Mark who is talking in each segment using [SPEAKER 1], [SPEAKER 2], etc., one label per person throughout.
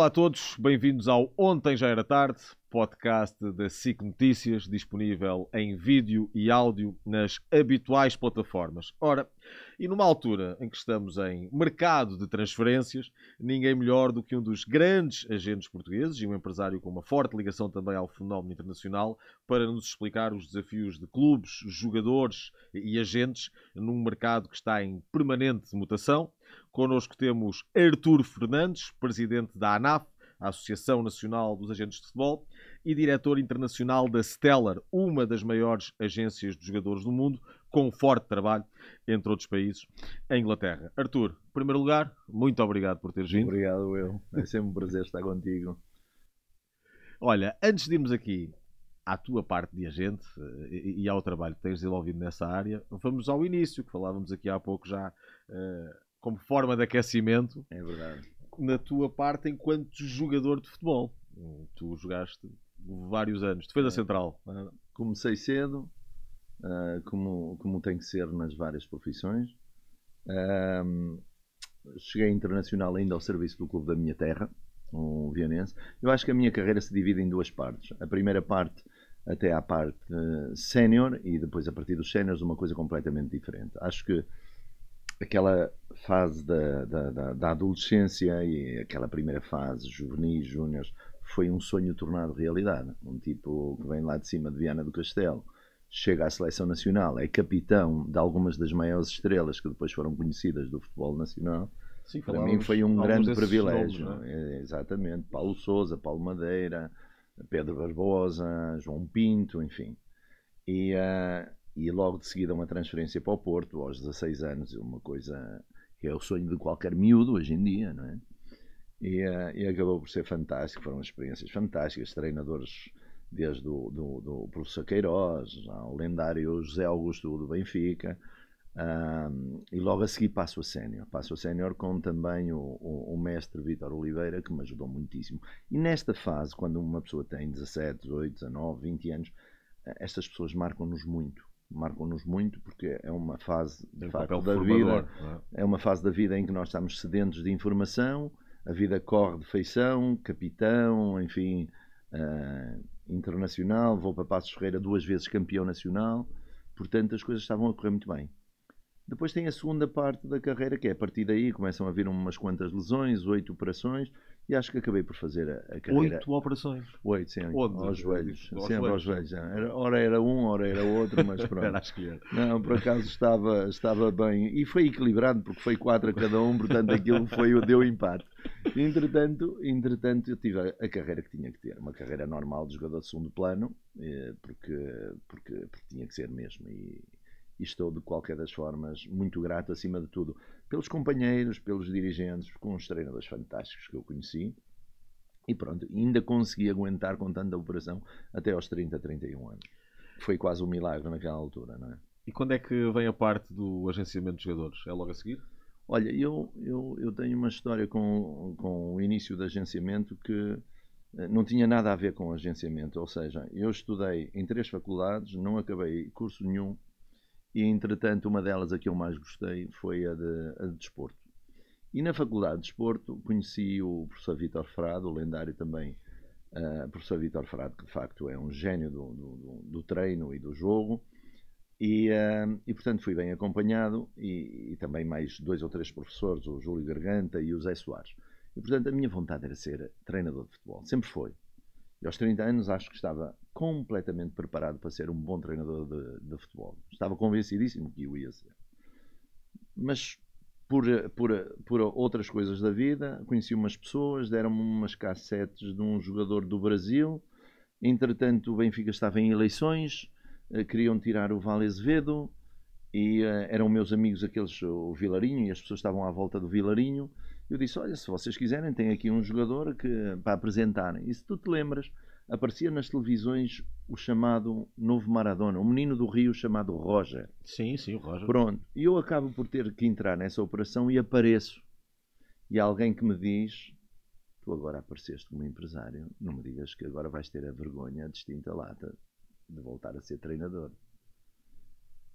[SPEAKER 1] Olá a todos, bem-vindos ao Ontem Já Era Tarde, podcast da SIC Notícias, disponível em vídeo e áudio nas habituais plataformas. Ora, e numa altura em que estamos em mercado de transferências, ninguém melhor do que um dos grandes agentes portugueses e um empresário com uma forte ligação também ao fenómeno internacional para nos explicar os desafios de clubes, jogadores e agentes num mercado que está em permanente mutação. Connosco temos Artur Fernandes, presidente da ANAF, a Associação Nacional dos Agentes de Futebol, e diretor internacional da Stellar, uma das maiores agências de jogadores do mundo, com forte trabalho, entre outros países, em Inglaterra. Artur, em primeiro lugar, muito obrigado por teres vindo.
[SPEAKER 2] Obrigado, eu. É sempre um prazer estar contigo.
[SPEAKER 1] Olha, antes de irmos aqui à tua parte de agente e ao trabalho que tens desenvolvido nessa área, vamos ao início, que falávamos aqui há pouco já eh, como forma de aquecimento.
[SPEAKER 2] É verdade.
[SPEAKER 1] Na tua parte enquanto jogador de futebol. Tu jogaste vários anos. Defesa é. central.
[SPEAKER 2] Comecei cedo, uh, como, como tem que ser nas várias profissões. Cheguei internacional ainda ao serviço do clube da minha terra, o Vianense. Eu acho que a minha carreira se divide em duas partes. A primeira parte até à parte uh, sénior e depois a partir dos séniores uma coisa completamente diferente. Acho que aquela fase da, da, da, da, adolescência e aquela primeira fase, juvenis, júniores, foi um sonho tornado realidade. Um tipo que vem lá de cima de Viana do Castelo, chega à seleção nacional, é capitão de algumas das maiores estrelas que depois foram conhecidas do futebol nacional. Sim, Para mim foi um grande privilégio. Nomes, é? É, exatamente. Paulo Souza, Paulo Madeira, Pedro Barbosa, João Pinto, enfim. E, uh, e logo de seguida uma transferência para o Porto, aos 16 anos, uma coisa que é o sonho de qualquer miúdo hoje em dia, não é? E, uh, e acabou por ser fantástico, foram experiências fantásticas, treinadores desde o do, do professor Queiroz ao lendário José Augusto do Benfica, um, e logo a seguir passo a sénior. Passo a sénior com também o, o, o mestre Vítor Oliveira, que me ajudou muitíssimo. E nesta fase, quando uma pessoa tem 17, 18, 19, 20 anos, eh, estas pessoas marcam-nos muito marcam-nos muito porque é uma fase de um facto da vida é? é? uma fase da vida em que nós estamos sedentos de informação a vida corre de feição capitão enfim uh, internacional vou para Passos Ferreira duas vezes campeão nacional portanto as coisas estavam a correr muito bem. Depois tem a segunda parte da carreira que é a partir daí começam a vir umas quantas lesões oito operações e acho que acabei por fazer a, a carreira.
[SPEAKER 1] Oito operações?
[SPEAKER 2] Oito, sim. Onde? Aos joelhos. Aos sempre aos joelhos. Era, ora era um, ora era outro, mas pronto.
[SPEAKER 1] era a escolher.
[SPEAKER 2] Não, por acaso estava, estava bem. E foi equilibrado, porque foi quatro a cada um, portanto aquilo foi, deu empate. Entretanto, entretanto, eu tive a, a carreira que tinha que ter. Uma carreira normal de jogador de segundo plano, eh, porque, porque, porque tinha que ser mesmo. E, e estou de qualquer das formas muito grato acima de tudo pelos companheiros, pelos dirigentes, com os treinadores fantásticos que eu conheci e pronto, ainda consegui aguentar com tanta operação até aos 30, 31 anos. Foi quase um milagre naquela altura, não é?
[SPEAKER 1] E quando é que vem a parte do agenciamento de jogadores? É logo a seguir?
[SPEAKER 2] Olha, eu, eu, eu tenho uma história com, com o início do agenciamento que eh, não tinha nada a ver com agenciamento. Ou seja, eu estudei em três faculdades, não acabei curso nenhum e entretanto uma delas a que eu mais gostei foi a de, a de desporto. E na Faculdade de Desporto conheci o professor Vítor Frado, o lendário também uh, professor Vítor Frado, que de facto é um gênio do, do, do treino e do jogo. E, uh, e, portanto fui bem acompanhado e, e, também mais dois ou três professores, o Júlio Garganta e o Zé Soares. E portanto a minha vontade era ser treinador de futebol, sempre foi. E aos 30 anos acho que estava completamente preparado para ser um bom treinador de, de futebol. Estava convencidíssimo que o ia ser. Mas por, por, por outras coisas da vida, conheci umas pessoas, deram-me umas cassetes de um jogador do Brasil. Entretanto, o Benfica estava em eleições, eh, queriam tirar o Vale Azevedo e uh, eram meus amigos aqueles, o Vilarinho, e as pessoas estavam à volta do Vilarinho. Eu disse: Olha, se vocês quiserem, tem aqui um jogador que, para apresentarem. E se tu te lembras, aparecia nas televisões o chamado novo Maradona, um menino do Rio chamado Roger.
[SPEAKER 1] Sim, sim, o Roger.
[SPEAKER 2] Pronto, e eu acabo por ter que entrar nessa operação e apareço. E há alguém que me diz: Tu agora apareceste como empresário, não me digas que agora vais ter a vergonha, a distinta lata de voltar a ser treinador.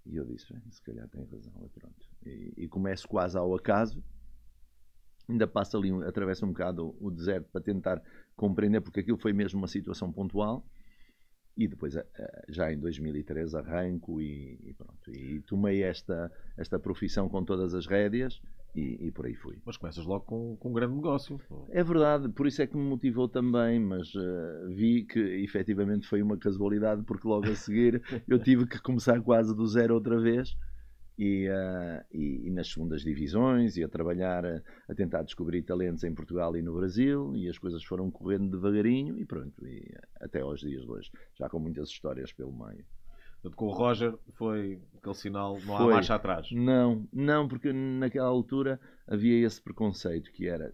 [SPEAKER 2] E eu disse: Se calhar tem razão, é pronto. E, e começo quase ao acaso ainda passa ali, atravessa um bocado o deserto para tentar compreender, porque aquilo foi mesmo uma situação pontual. E depois, eh, eh, já em 2013, arranco e, e pronto. E tomei esta, esta profissão com todas as rédeas e, e, por aí fui.
[SPEAKER 1] Mas começas logo com, com um grande negócio.
[SPEAKER 2] É verdade, por isso é que me motivou também, mas uh, vi que efetivamente foi uma casualidade, porque logo a seguir eu tive que começar quase do zero outra vez. E, uh, e, e, nas segundas divisões e a trabalhar a, a, tentar descobrir talentos em Portugal e no Brasil e as coisas foram correndo devagarinho e pronto, e até aos dias de hoje, já com muitas histórias pelo meio.
[SPEAKER 1] Com o Roger foi aquele sinal, não há marcha atrás.
[SPEAKER 2] Não, não, porque naquela altura havia esse preconceito que era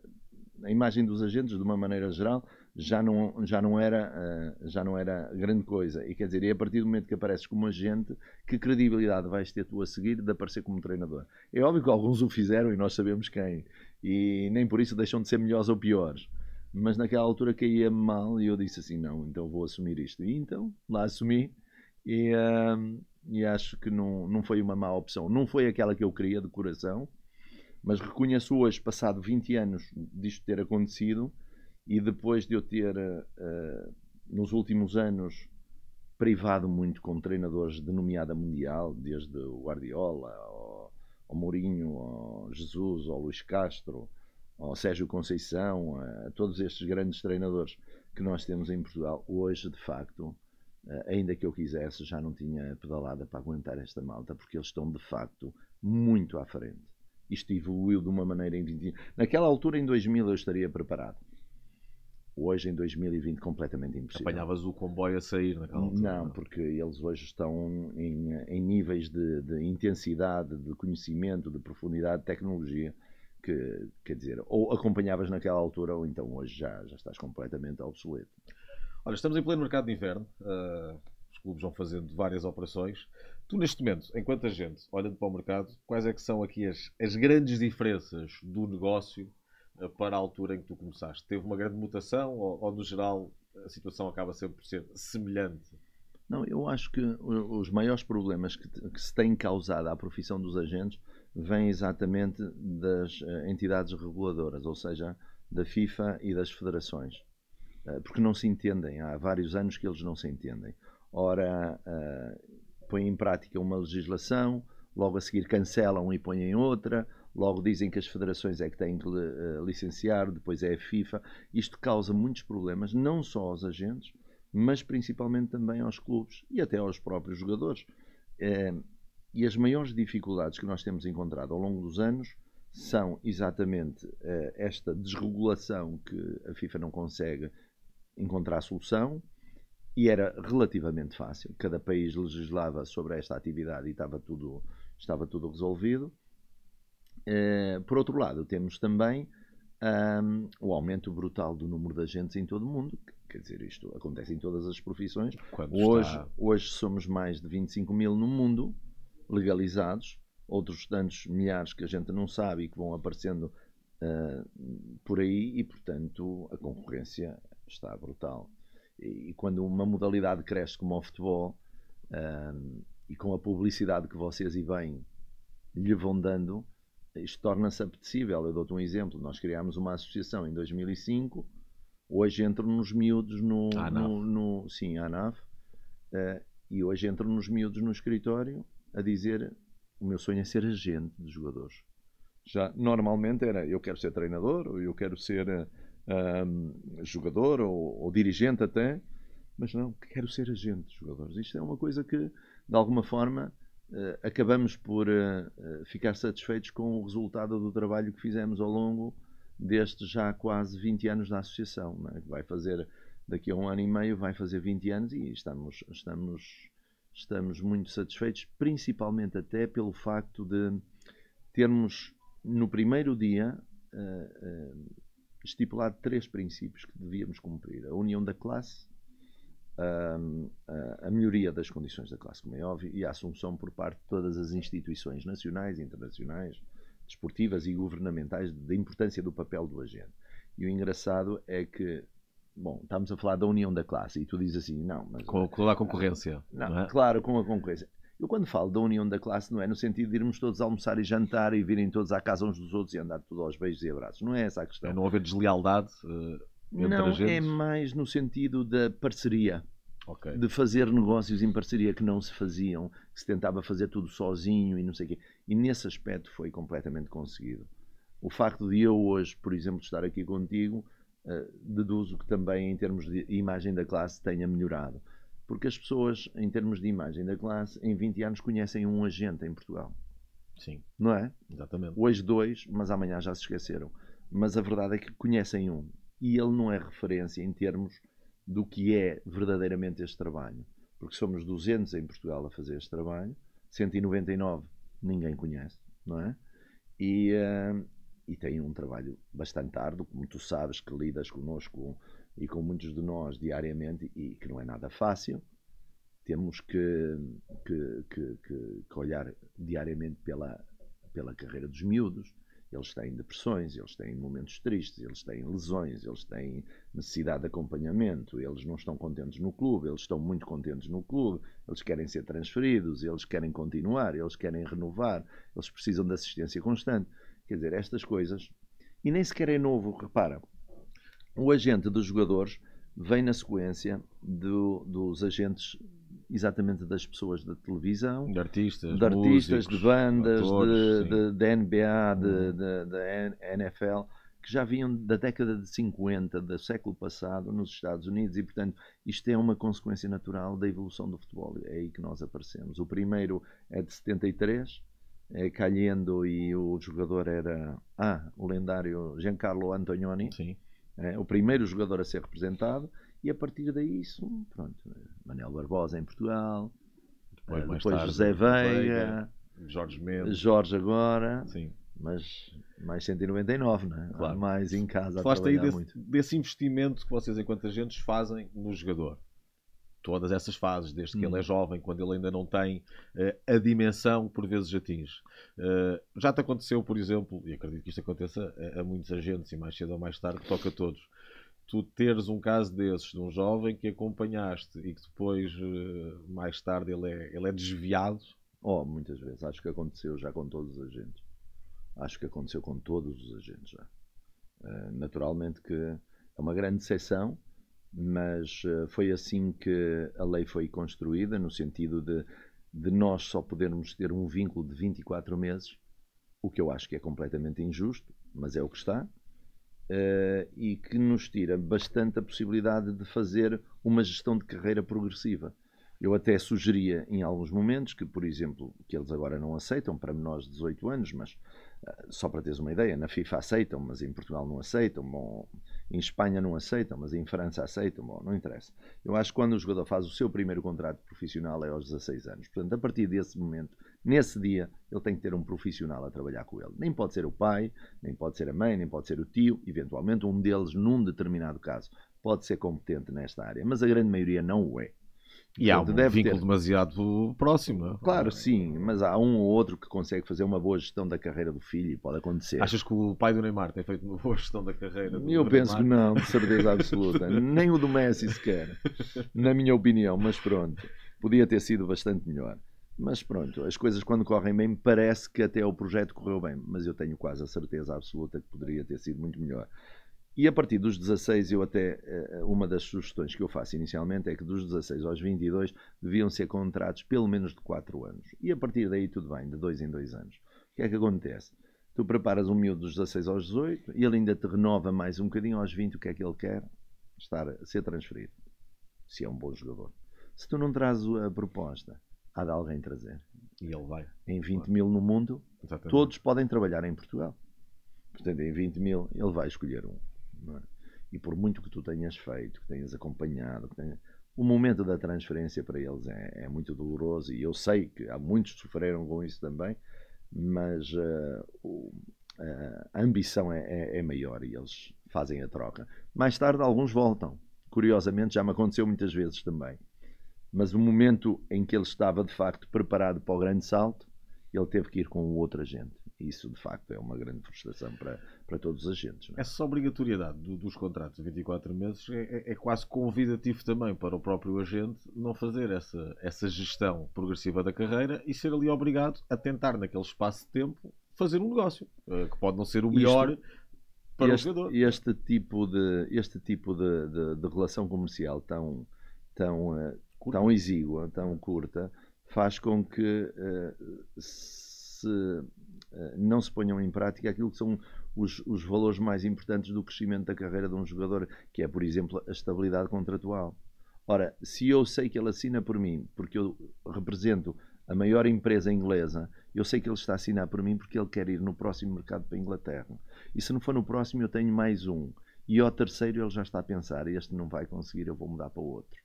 [SPEAKER 2] a imagem dos agentes, de uma maneira geral, já não, já não, era, uh, já não era grande coisa. E quer dizer, é a partir do momento que apareces como agente, que credibilidade vais ter tu a seguir de aparecer como treinador? É óbvio que alguns o fizeram e nós sabemos quem. E nem por isso deixam de ser melhores ou piores. Mas naquela altura caía mal e eu disse assim: não, então vou assumir isto. E então lá assumi e, uh, e acho que não, não foi uma má opção. Não foi aquela que eu queria de coração, mas reconheço hoje, passado 20 anos disto ter acontecido, e depois de eu ter, uh, nos últimos anos, privado muito com treinadores de nomeada mundial, desde o Guardiola, ao, Mourinho, ao Jesus, ao Luís Castro, ao Sérgio Conceição, a todos estes grandes treinadores que nós temos em Portugal, hoje, de facto, Uh, ainda que eu quisesse, já não tinha pedalada para aguentar esta malta, porque eles estão de facto muito à frente. Isto evoluiu de uma maneira em 20 Naquela altura, em 2000, eu estaria preparado. Hoje, em 2020, completamente impossível.
[SPEAKER 1] Apanhavas o comboio a sair naquela altura?
[SPEAKER 2] Não, porque eles hoje estão em, em níveis de, de, intensidade, de conhecimento, de profundidade, de tecnologia, que, quer dizer, ou acompanhavas naquela altura, ou então hoje já, já estás completamente obsoleto.
[SPEAKER 1] Olha, estamos em pleno mercado de inverno. Uh, os clubes vão fazendo várias operações. Tu, neste momento, enquanto agente, olhando para o mercado, quais é que são aqui as, as grandes diferenças do negócio para a altura em que tu começaste? Teve uma grande mutação ou, ou no geral, a situação acaba sempre por ser semelhante?
[SPEAKER 2] Não, eu acho que os maiores problemas que, que se têm causado à profissão dos agentes vêm exatamente das uh, entidades reguladoras, ou seja, da FIFA e das federações. Eh, porque não se entendem. Há vários anos que eles não se entendem. Ora, põem em prática uma legislação, logo a seguir cancelam e põem outra, logo dizem que as federações é que têm que uh, licenciar, depois é a FIFA. Isto causa muitos problemas, não só aos agentes, mas principalmente também aos clubes e até aos próprios jogadores. Uh, e as maiores dificuldades que nós temos encontrado ao longo dos anos são exatamente uh, esta desregulação que a FIFA não consegue encontrar solução e era relativamente fácil. Cada país legislava sobre esta atividade e estava tudo, estava tudo resolvido. Uh, por outro lado, temos também um, o aumento brutal do número de agentes em todo o mundo. Quer dizer, isto acontece em todas as profissões. hoje, está... hoje somos mais de 25 mil no mundo legalizados, outros tantos milhares que a gente não sabe e que vão aparecendo uh, por aí, e portanto a concorrência está brutal. E, e quando uma modalidade cresce como o futebol, e com a publicidade que vocês e bem lhe vão dando, isto torna-se apetecível. Eu dou-te um exemplo. Nós criámos uma associação em 2005, hoje entram nos miúdos no. no, no sim, a ANAV, uh, e hoje entram nos miúdos no escritório a dizer: o meu sonho é ser agente de jogadores. Já normalmente era eu quero ser treinador, ou eu quero ser uh, jogador ou, ou, dirigente até, mas não, quero ser agente de jogadores. Isto é uma coisa que, de alguma forma, acabamos por uh, ficar satisfeitos com o resultado do trabalho que fizemos ao longo destes já quase 20 anos da associação, é? vai fazer daqui a um ano e meio vai fazer 20 anos e estamos estamos estamos muito satisfeitos, principalmente até pelo facto de termos no primeiro dia estipulado três princípios que devíamos cumprir: a união da classe, a, a, melhoria das condições da classe, como é óbvio, e a assunção por parte de todas as instituições nacionais, internacionais, desportivas e governamentais da importância do papel do agente. E o engraçado é que, bom, estamos a falar da união da classe e tu dizes assim, não, mas.
[SPEAKER 1] Com, com a concorrência.
[SPEAKER 2] Não, não é? claro, com a concorrência. Eu quando falo da união da classe não é no sentido de irmos todos almoçar e jantar e virem todos à casa uns dos outros e andar tudo aos beijos e abraços. Não é essa a questão.
[SPEAKER 1] É não haver deslealdade uh, entre
[SPEAKER 2] não, é mais no sentido da parceria.
[SPEAKER 1] Ok.
[SPEAKER 2] De fazer negócios em parceria que não se faziam, que se tentava fazer tudo sozinho e não sei o quê. E nesse aspecto foi completamente conseguido. O facto de eu hoje, por exemplo, estar aqui contigo, uh, deduzo que também em termos de imagem da classe tenha melhorado. Porque as pessoas, em termos de imagem da classe, em 20 anos conhecem um agente em Portugal.
[SPEAKER 1] Sim,
[SPEAKER 2] Não é?
[SPEAKER 1] exatamente.
[SPEAKER 2] Hoje dois, mas amanhã já se esqueceram. Mas a verdade é que conhecem um. E ele não é referência em termos do que é verdadeiramente este trabalho. Porque somos 200 em Portugal a fazer este trabalho, 199 ninguém conhece, não é? E, uh, e tem um trabalho bastante árduo, como tu sabes, que lidas connosco e com muitos de nós diariamente e que não é nada fácil. Temos que, que, que, que olhar diariamente pela, pela carreira dos miúdos. Eles têm depressões, eles têm momentos tristes, eles têm lesões, eles têm necessidade de acompanhamento, eles não estão contentes no clube, eles estão muito contentes no clube, eles querem ser transferidos, eles querem continuar, eles querem renovar, eles precisam de assistência constante. Quer dizer, estas coisas. E nem sequer é novo, repara. O agente dos jogadores vem na sequência do, dos agentes exatamente das pessoas da televisão,
[SPEAKER 1] De artistas,
[SPEAKER 2] de artistas,
[SPEAKER 1] músicos,
[SPEAKER 2] de bandas,
[SPEAKER 1] atores,
[SPEAKER 2] de, de, NBA, de,
[SPEAKER 1] Uhum.
[SPEAKER 2] de- da N- NFL, que já vinham da década de 50 do século passado nos Estados Unidos e, portanto, isto é uma consequência natural da evolução do futebol. É aí que nós aparecemos. O primeiro é de 73, é Calhendo e o jogador era ah, o lendário Giancarlo Antonioni,
[SPEAKER 1] Sim.
[SPEAKER 2] é, o primeiro jogador a ser representado, e a partir daí, isso, pronto, Manel Barbosa em Portugal,
[SPEAKER 1] Depois,
[SPEAKER 2] eh, depois
[SPEAKER 1] tarde,
[SPEAKER 2] José Veiga,
[SPEAKER 1] Jorge Mendes.
[SPEAKER 2] Jorge agora,
[SPEAKER 1] Sim.
[SPEAKER 2] mas mais 199, não é?
[SPEAKER 1] Claro.
[SPEAKER 2] Mais em casa
[SPEAKER 1] Falaste aí desse,
[SPEAKER 2] muito.
[SPEAKER 1] desse investimento que vocês, enquanto agentes, fazem no jogador. Todas essas fases, desde que
[SPEAKER 2] Hum.
[SPEAKER 1] ele é jovem, quando ele ainda não tem eh, a dimensão que por vezes atinge. Eh, já te aconteceu, por exemplo, e acredito que isto aconteça a, a muitos agentes, e mais cedo ou mais tarde toca a todos, tu teres um caso desses, de um jovem que acompanhaste e que depois, eh, mais tarde, ele é, ele é desviado.
[SPEAKER 2] Oh, muitas vezes. Acho que aconteceu já com todos os agentes. Acho que aconteceu com todos os agentes já. Eh, naturalmente que é uma grande exceção, mas eh, foi assim que a lei foi construída, no sentido de, de nós só podermos ter um vínculo de 24 meses, o que eu acho que é completamente injusto, mas é o que está, eh, e que nos tira bastante a possibilidade de fazer uma gestão de carreira progressiva. Eu até sugeria em alguns momentos que, por exemplo, que eles agora não aceitam para menores de 18 anos, mas ah, só para teres uma ideia, na FIFA aceitam, mas em Portugal não aceitam, bom, em Espanha não aceitam, mas em França aceitam, bom, não interessa. Eu acho que quando o jogador faz o seu primeiro contrato profissional é aos 16 anos. Portanto, a partir desse momento, nesse dia, ele tem que ter um profissional a trabalhar com ele. Nem pode ser o pai, nem pode ser a mãe, nem pode ser o tio, eventualmente um deles, num determinado caso, pode ser competente nesta área, mas a grande maioria não o é.
[SPEAKER 1] E há um
[SPEAKER 2] deve
[SPEAKER 1] vínculo
[SPEAKER 2] ter.
[SPEAKER 1] demasiado próximo. é?
[SPEAKER 2] Claro, sim, mas há um ou outro que consegue fazer uma boa gestão da carreira do filho e pode acontecer.
[SPEAKER 1] Achas que o pai do Neymar tem feito uma boa gestão da carreira? do
[SPEAKER 2] Eu penso que
[SPEAKER 1] Neymar?
[SPEAKER 2] não, de certeza absoluta. Nem o do Messi sequer, na minha opinião, mas pronto, podia ter sido bastante melhor. Mas pronto, as coisas quando correm bem, parece que até o projeto correu bem, mas eu tenho quase a certeza absoluta que poderia ter sido muito melhor. E a partir dos 16, eu até, eh, uma das sugestões que eu faço inicialmente é que dos 16 aos 22 deviam ser contratos pelo menos de 4 anos. E a partir daí tudo bem, de 2 em 2 anos. O que é que acontece? Tu preparas um miúdo dos 16 aos 18 e ele ainda te renova mais um bocadinho aos 20 o que é que ele quer? Estar ser transferido. Se é um bom jogador. Se tu não trazes a proposta, há de alguém trazer.
[SPEAKER 1] E ele vai.
[SPEAKER 2] Em 20 mil no mundo,
[SPEAKER 1] Exatamente.
[SPEAKER 2] todos podem trabalhar em Portugal. Portanto, em 20 mil, ele vai escolher um. é? E por muito que tu tenhas feito, que tenhas acompanhado, que tenha- o momento da transferência para eles é, é muito doloroso e eu sei que há muitos que sofreram com isso também, mas eh, o- eh, a ambição é, é- é maior e eles fazem a troca. Mais tarde, alguns voltam. Curiosamente, já me aconteceu muitas vezes também. Mas o momento em que ele estava de facto preparado para o grande salto, ele teve que ir com o outro agente. Isso, de facto, é uma grande frustração para, para todos os agentes. É?
[SPEAKER 1] Essa obrigatoriedade do, dos contratos de 24 meses é, é, é, quase convidativo também para o próprio agente não fazer essa, essa gestão progressiva da carreira e ser ali obrigado a tentar, naquele espaço de tempo, fazer um negócio, uh, que pode não ser o melhor Isto, para
[SPEAKER 2] este,
[SPEAKER 1] o jogador.
[SPEAKER 2] Este tipo de, este tipo de, de, de relação comercial tão, tão, uh, tão exígua, tão curta, faz com que uh, se eh, não se ponham em prática aquilo que são os, os valores mais importantes do crescimento da carreira de um jogador, que é, por exemplo, a estabilidade contratual. Ora, se eu sei que ele assina por mim, porque eu represento a maior empresa inglesa, eu sei que ele está a assinar por mim porque ele quer ir no próximo mercado para a Inglaterra. E se não for no próximo, eu tenho mais um. E ao terceiro ele já está a pensar, este não vai conseguir, eu vou mudar para o outro.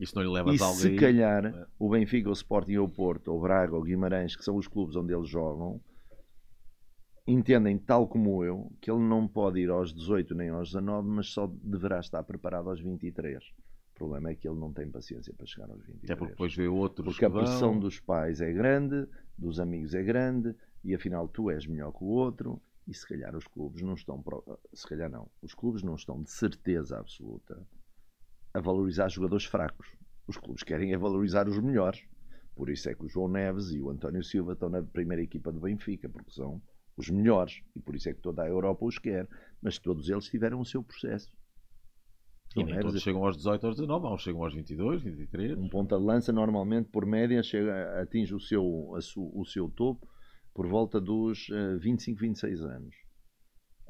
[SPEAKER 1] Isso não lhe leva
[SPEAKER 2] e
[SPEAKER 1] a
[SPEAKER 2] se calhar é. o Benfica, o Sporting, o Porto, o Braga, o Guimarães, que são os clubes onde eles jogam, entendem, tal como eu, que ele não pode ir aos 18 nem aos 19, mas só deverá estar preparado aos 23. O problema é que ele não tem paciência para chegar aos 23.
[SPEAKER 1] Até porque depois vê outros
[SPEAKER 2] Porque a pressão dos pais é grande, dos amigos é grande, e afinal tu és melhor que o outro, e se calhar os clubes não estão, se calhar não, os clubes não estão de certeza absoluta a valorizar jogadores fracos. Os clubes querem é valorizar os melhores. Por isso é que o João Neves e o António Silva estão na primeira equipa do Benfica, porque são os melhores, e por isso é que toda a Europa os quer, mas todos eles tiveram o seu processo.
[SPEAKER 1] E nem todos chegam aos 18, aos 19, uns chegam aos 22, 23.
[SPEAKER 2] Um ponta de lança, normalmente, por média, chega, atinge o seu, o seu topo por volta dos uh, 25, 26 anos.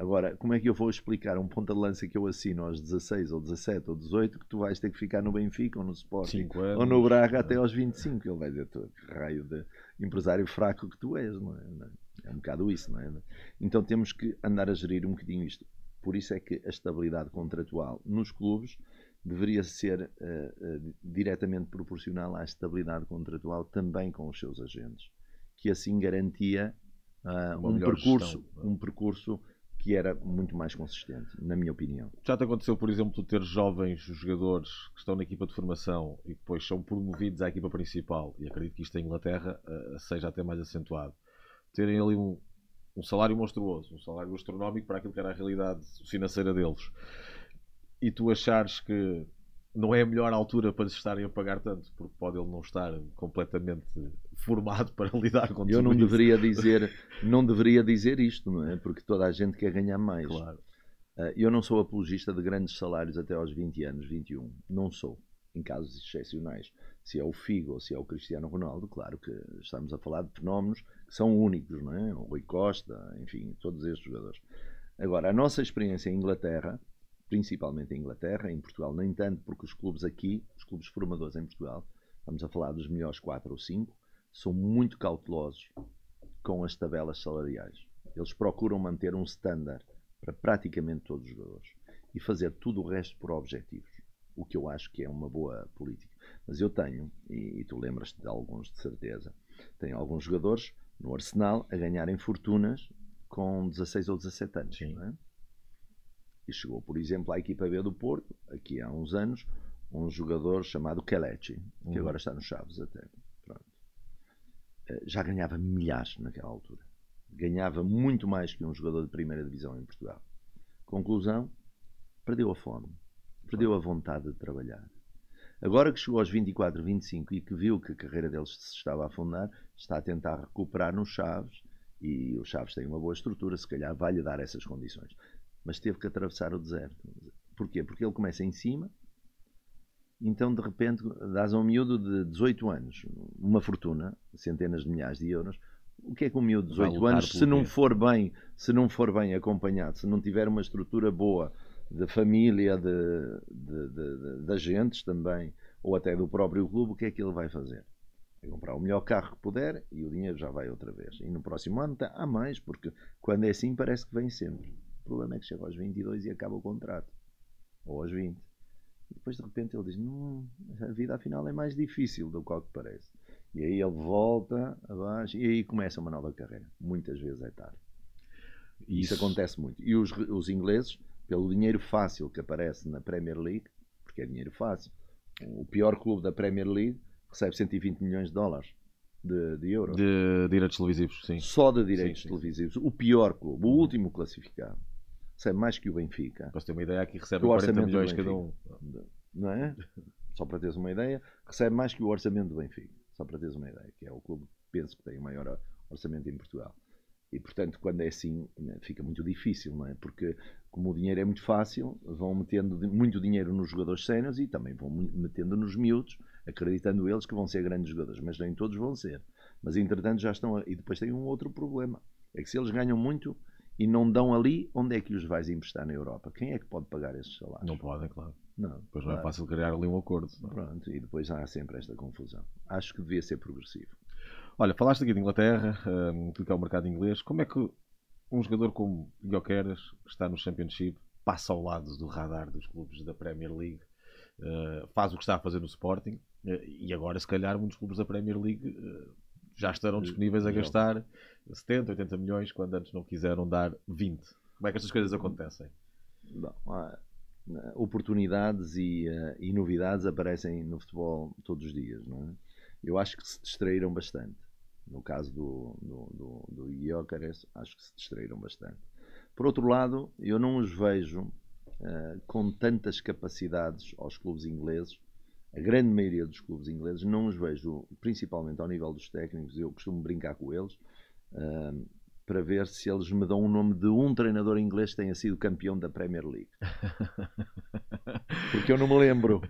[SPEAKER 2] Agora, como é que eu vou explicar um ponta de lança que eu assino aos 16, ou 17, ou 18, que tu vais ter que ficar no Benfica, ou no Sporting, ou no Braga é. até aos 25? Ele vai dizer, tu, que raio de empresário fraco que tu és, não é? Não é? É um bocado isso, não é? Então temos que andar a gerir um bocadinho isto. Por isso é que a estabilidade contratual nos clubes deveria ser uh, uh, diretamente proporcional à estabilidade contratual também com os seus agentes, que assim garantia uh, um, percurso, gestão, um percurso que era muito mais consistente, na minha opinião.
[SPEAKER 1] Já te aconteceu, por exemplo, ter jovens jogadores que estão na equipa de formação e depois são promovidos à equipa principal, e acredito que isto em Inglaterra seja até mais acentuado terem ali um, um salário monstruoso, um salário astronómico para aquilo que era a realidade financeira deles. E tu achares que não é a melhor altura para lhes estarem a pagar tanto, porque pode ele não estar completamente formado para lidar com
[SPEAKER 2] Eu não
[SPEAKER 1] isso.
[SPEAKER 2] deveria dizer, não deveria dizer isto, não é? Porque toda a gente quer ganhar mais.
[SPEAKER 1] Claro.
[SPEAKER 2] Ah, eu não sou apologista de grandes salários até aos 20 anos, 21. Não sou, em casos excepcionais se é o Figo ou se é o Cristiano Ronaldo, claro que estamos a falar de fenómenos que são únicos, não é? O Rui Costa, enfim, todos estes jogadores. Agora, a nossa experiência em Inglaterra, principalmente em Inglaterra, em Portugal nem tanto, porque os clubes aqui, os clubes formadores em Portugal, estamos a falar dos melhores 4 ou 5, são muito cautelosos com as tabelas salariais. Eles procuram manter um standard para praticamente todos os jogadores e fazer tudo o resto por objetivos, o que eu acho que é uma boa política. Mas eu tenho, e, e tu lembras-te de alguns de certeza, tenho alguns jogadores no Arsenal a ganharem fortunas com 16 ou 17 anos. É? E chegou, por exemplo, à equipa B do Porto, aqui há uns anos, um jogador chamado Kelechi, que uhum. agora está no Chaves até. Já ganhava milhares naquela altura. Ganhava muito mais que um jogador de primeira divisão em Portugal. Conclusão, perdeu a fome, perdeu a vontade de trabalhar. Agora que chegou aos 24, 25 e que viu que a carreira deles se estava a afundar, está a tentar recuperar no Chaves e o Chaves tem uma boa estrutura, se calhar vai-lhe dar essas condições. Mas teve que atravessar o deserto. Porquê? Porque ele começa em cima, então de repente dás a um miúdo de 18 anos uma fortuna, centenas de milhares de euros. O que é que um miúdo de 18 anos, se não for bem, se não for bem acompanhado, se não tiver uma estrutura boa, de família, de, de, de, de, agentes também, ou até do próprio clube, o que é que ele vai fazer? Vai comprar o melhor carro que puder e o dinheiro já vai outra vez. E no próximo ano há mais, porque quando é assim parece que vem sempre. O problema é que chega aos 22 e acaba o contrato. Ou aos 20. E depois de repente ele diz: não, a vida afinal é mais difícil do que parece. E aí ele volta abaixo e aí começa uma nova carreira. Muitas vezes é tarde. Isso, isso acontece muito. E os, os ingleses pelo dinheiro fácil que aparece na Premier League, porque é dinheiro fácil. O pior clube da Premier League recebe 120 milhões de dólares. de, de euros.
[SPEAKER 1] De direitos televisivos, sim.
[SPEAKER 2] Só de direitos
[SPEAKER 1] Sim, sim,
[SPEAKER 2] televisivos. O pior clube, o último classificado, recebe mais que o Benfica.
[SPEAKER 1] Para ter uma ideia, aqui recebe
[SPEAKER 2] O
[SPEAKER 1] 40
[SPEAKER 2] orçamento do
[SPEAKER 1] milhões cada um.
[SPEAKER 2] Não é? Só para teres uma ideia, recebe mais que o orçamento do Benfica. Só para teres uma ideia, que é o clube, penso que tem o maior orçamento em Portugal. E portanto, quando é assim, né, fica muito difícil, não é? Porque como o dinheiro é muito fácil, vão metendo muito dinheiro nos jogadores séniores e também vão metendo nos miúdos, acreditando eles que vão ser grandes jogadores, mas nem todos vão ser. Mas entretanto já estão. a- E depois tem um outro problema: é que se eles ganham muito e não dão ali, onde é que os vais emprestar na Europa? Quem é que pode pagar esses salários?
[SPEAKER 1] Não podem, claro.
[SPEAKER 2] Não,
[SPEAKER 1] Depois não é
[SPEAKER 2] claro.
[SPEAKER 1] fácil criar ali um acordo. não é?
[SPEAKER 2] Pronto, e depois há sempre esta confusão. Acho que devia ser progressivo.
[SPEAKER 1] Olha, falaste aqui de Inglaterra, um, que é o mercado inglês. Como é que um jogador como Guioqueras, que está no Championship, passa ao lado do radar dos clubes da Premier League, uh, faz o que está a fazer no Sporting, uh, e agora, se calhar, muitos clubes da Premier League uh, já estarão disponíveis a gastar 70, 80 milhões, quando antes não quiseram dar 20. Como é que estas coisas acontecem?
[SPEAKER 2] Bom, eh, oportunidades e, eh, e novidades aparecem no futebol todos os dias, não é? Eu acho que se distraíram bastante. No caso do, do, do, do acho que se distraíram bastante. Por outro lado, eu não os vejo eh, com tantas capacidades aos clubes ingleses. A grande maioria dos clubes ingleses não os vejo, principalmente ao nível dos técnicos, eu costumo brincar com eles, eh, para ver se eles me dão o nome de um treinador inglês que tenha sido campeão da Premier League. Porque eu não me lembro.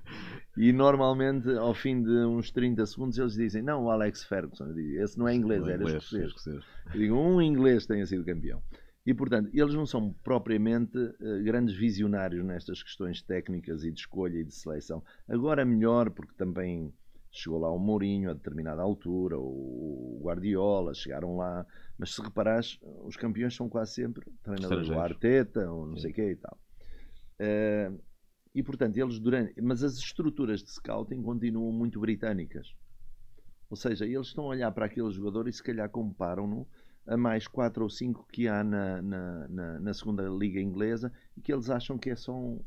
[SPEAKER 2] E normalmente, ao fim de uns 30 segundos, eles dizem: Não, o Alex Ferguson. Eu digo, Esse não é inglês,
[SPEAKER 1] Não é
[SPEAKER 2] era
[SPEAKER 1] inglês,
[SPEAKER 2] escocês.
[SPEAKER 1] escocês.
[SPEAKER 2] Eu digo: Um inglês tenha sido campeão. E, portanto, eles não são propriamente eh, grandes visionários nestas questões técnicas e de escolha e de seleção. Agora melhor, porque também chegou lá o Mourinho a determinada altura, o Guardiola, chegaram lá. Mas se reparares, os campeões são quase sempre treinadores do. Arteta ou não
[SPEAKER 1] Sim.
[SPEAKER 2] sei o quê e tal. Eh, e portanto, eles durante. Mas as estruturas de scouting continuam muito britânicas. Ou seja, eles estão a olhar para aquele jogador e se calhar comparam-no a mais 4 ou 5 que há na, na, na, na segunda liga inglesa e que eles acham que é só um,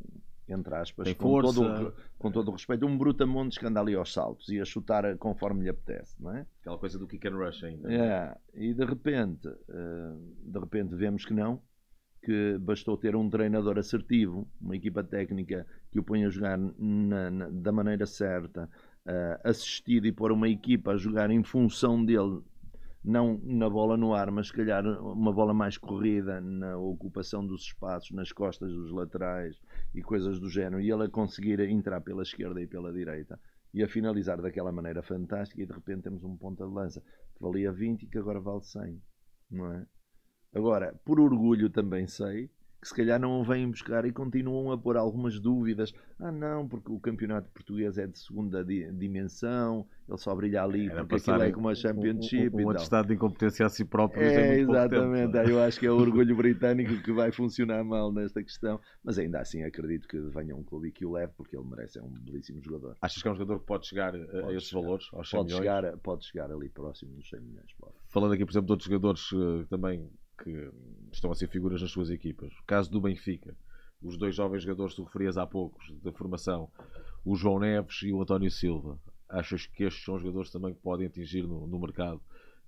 [SPEAKER 2] entre aspas,
[SPEAKER 1] Tem
[SPEAKER 2] com,
[SPEAKER 1] força.
[SPEAKER 2] todo, o- com todo o respeito, um brutamontes que anda ali aos saltos e a chutar conforme lhe apetece, não é?
[SPEAKER 1] Aquela coisa do kick and rush ainda.
[SPEAKER 2] É, e de repente, eh, de repente vemos que não, que bastou ter um treinador assertivo, uma equipa técnica que o põe a jogar na- na- da maneira certa, eh, assistido e pôr uma equipa a jogar em função dele, não na bola no ar, mas se calhar uma bola mais corrida na ocupação dos espaços, nas costas dos laterais e coisas do género, e ele a conseguir entrar pela esquerda e pela direita e a finalizar daquela maneira fantástica e de repente temos um ponta de lança que valia 20 e que agora vale 100, não é? Agora, por orgulho também sei que se calhar não o vêm buscar e continuam a pôr algumas dúvidas. Ah, não, porque o campeonato português é de segunda di- dimensão, ele só brilha ali
[SPEAKER 1] Era
[SPEAKER 2] porque aquilo é como a Championship
[SPEAKER 1] um, um, um atestado de incompetência a si próprio.
[SPEAKER 2] É,
[SPEAKER 1] pouco
[SPEAKER 2] exatamente.
[SPEAKER 1] tempo, é?
[SPEAKER 2] Eu acho que é o orgulho britânico que vai funcionar mal nesta questão. Mas ainda assim acredito que venha um clube e que o leve, porque ele merece, é um belíssimo jogador.
[SPEAKER 1] Achas que é um jogador que pode chegar a, a
[SPEAKER 2] Pode
[SPEAKER 1] esses
[SPEAKER 2] chegar.
[SPEAKER 1] valores, aos 100
[SPEAKER 2] Pode
[SPEAKER 1] milhões?
[SPEAKER 2] chegar, pode chegar ali próximo dos 100 milhões. Pode.
[SPEAKER 1] Falando aqui, por exemplo, de outros jogadores eh, também que estão a ser figuras nas suas equipas. O caso do Benfica. Os dois jovens jogadores que tu referias há poucos, da formação, o João Neves e o António Silva. Achas que estes são jogadores também que podem atingir no, no mercado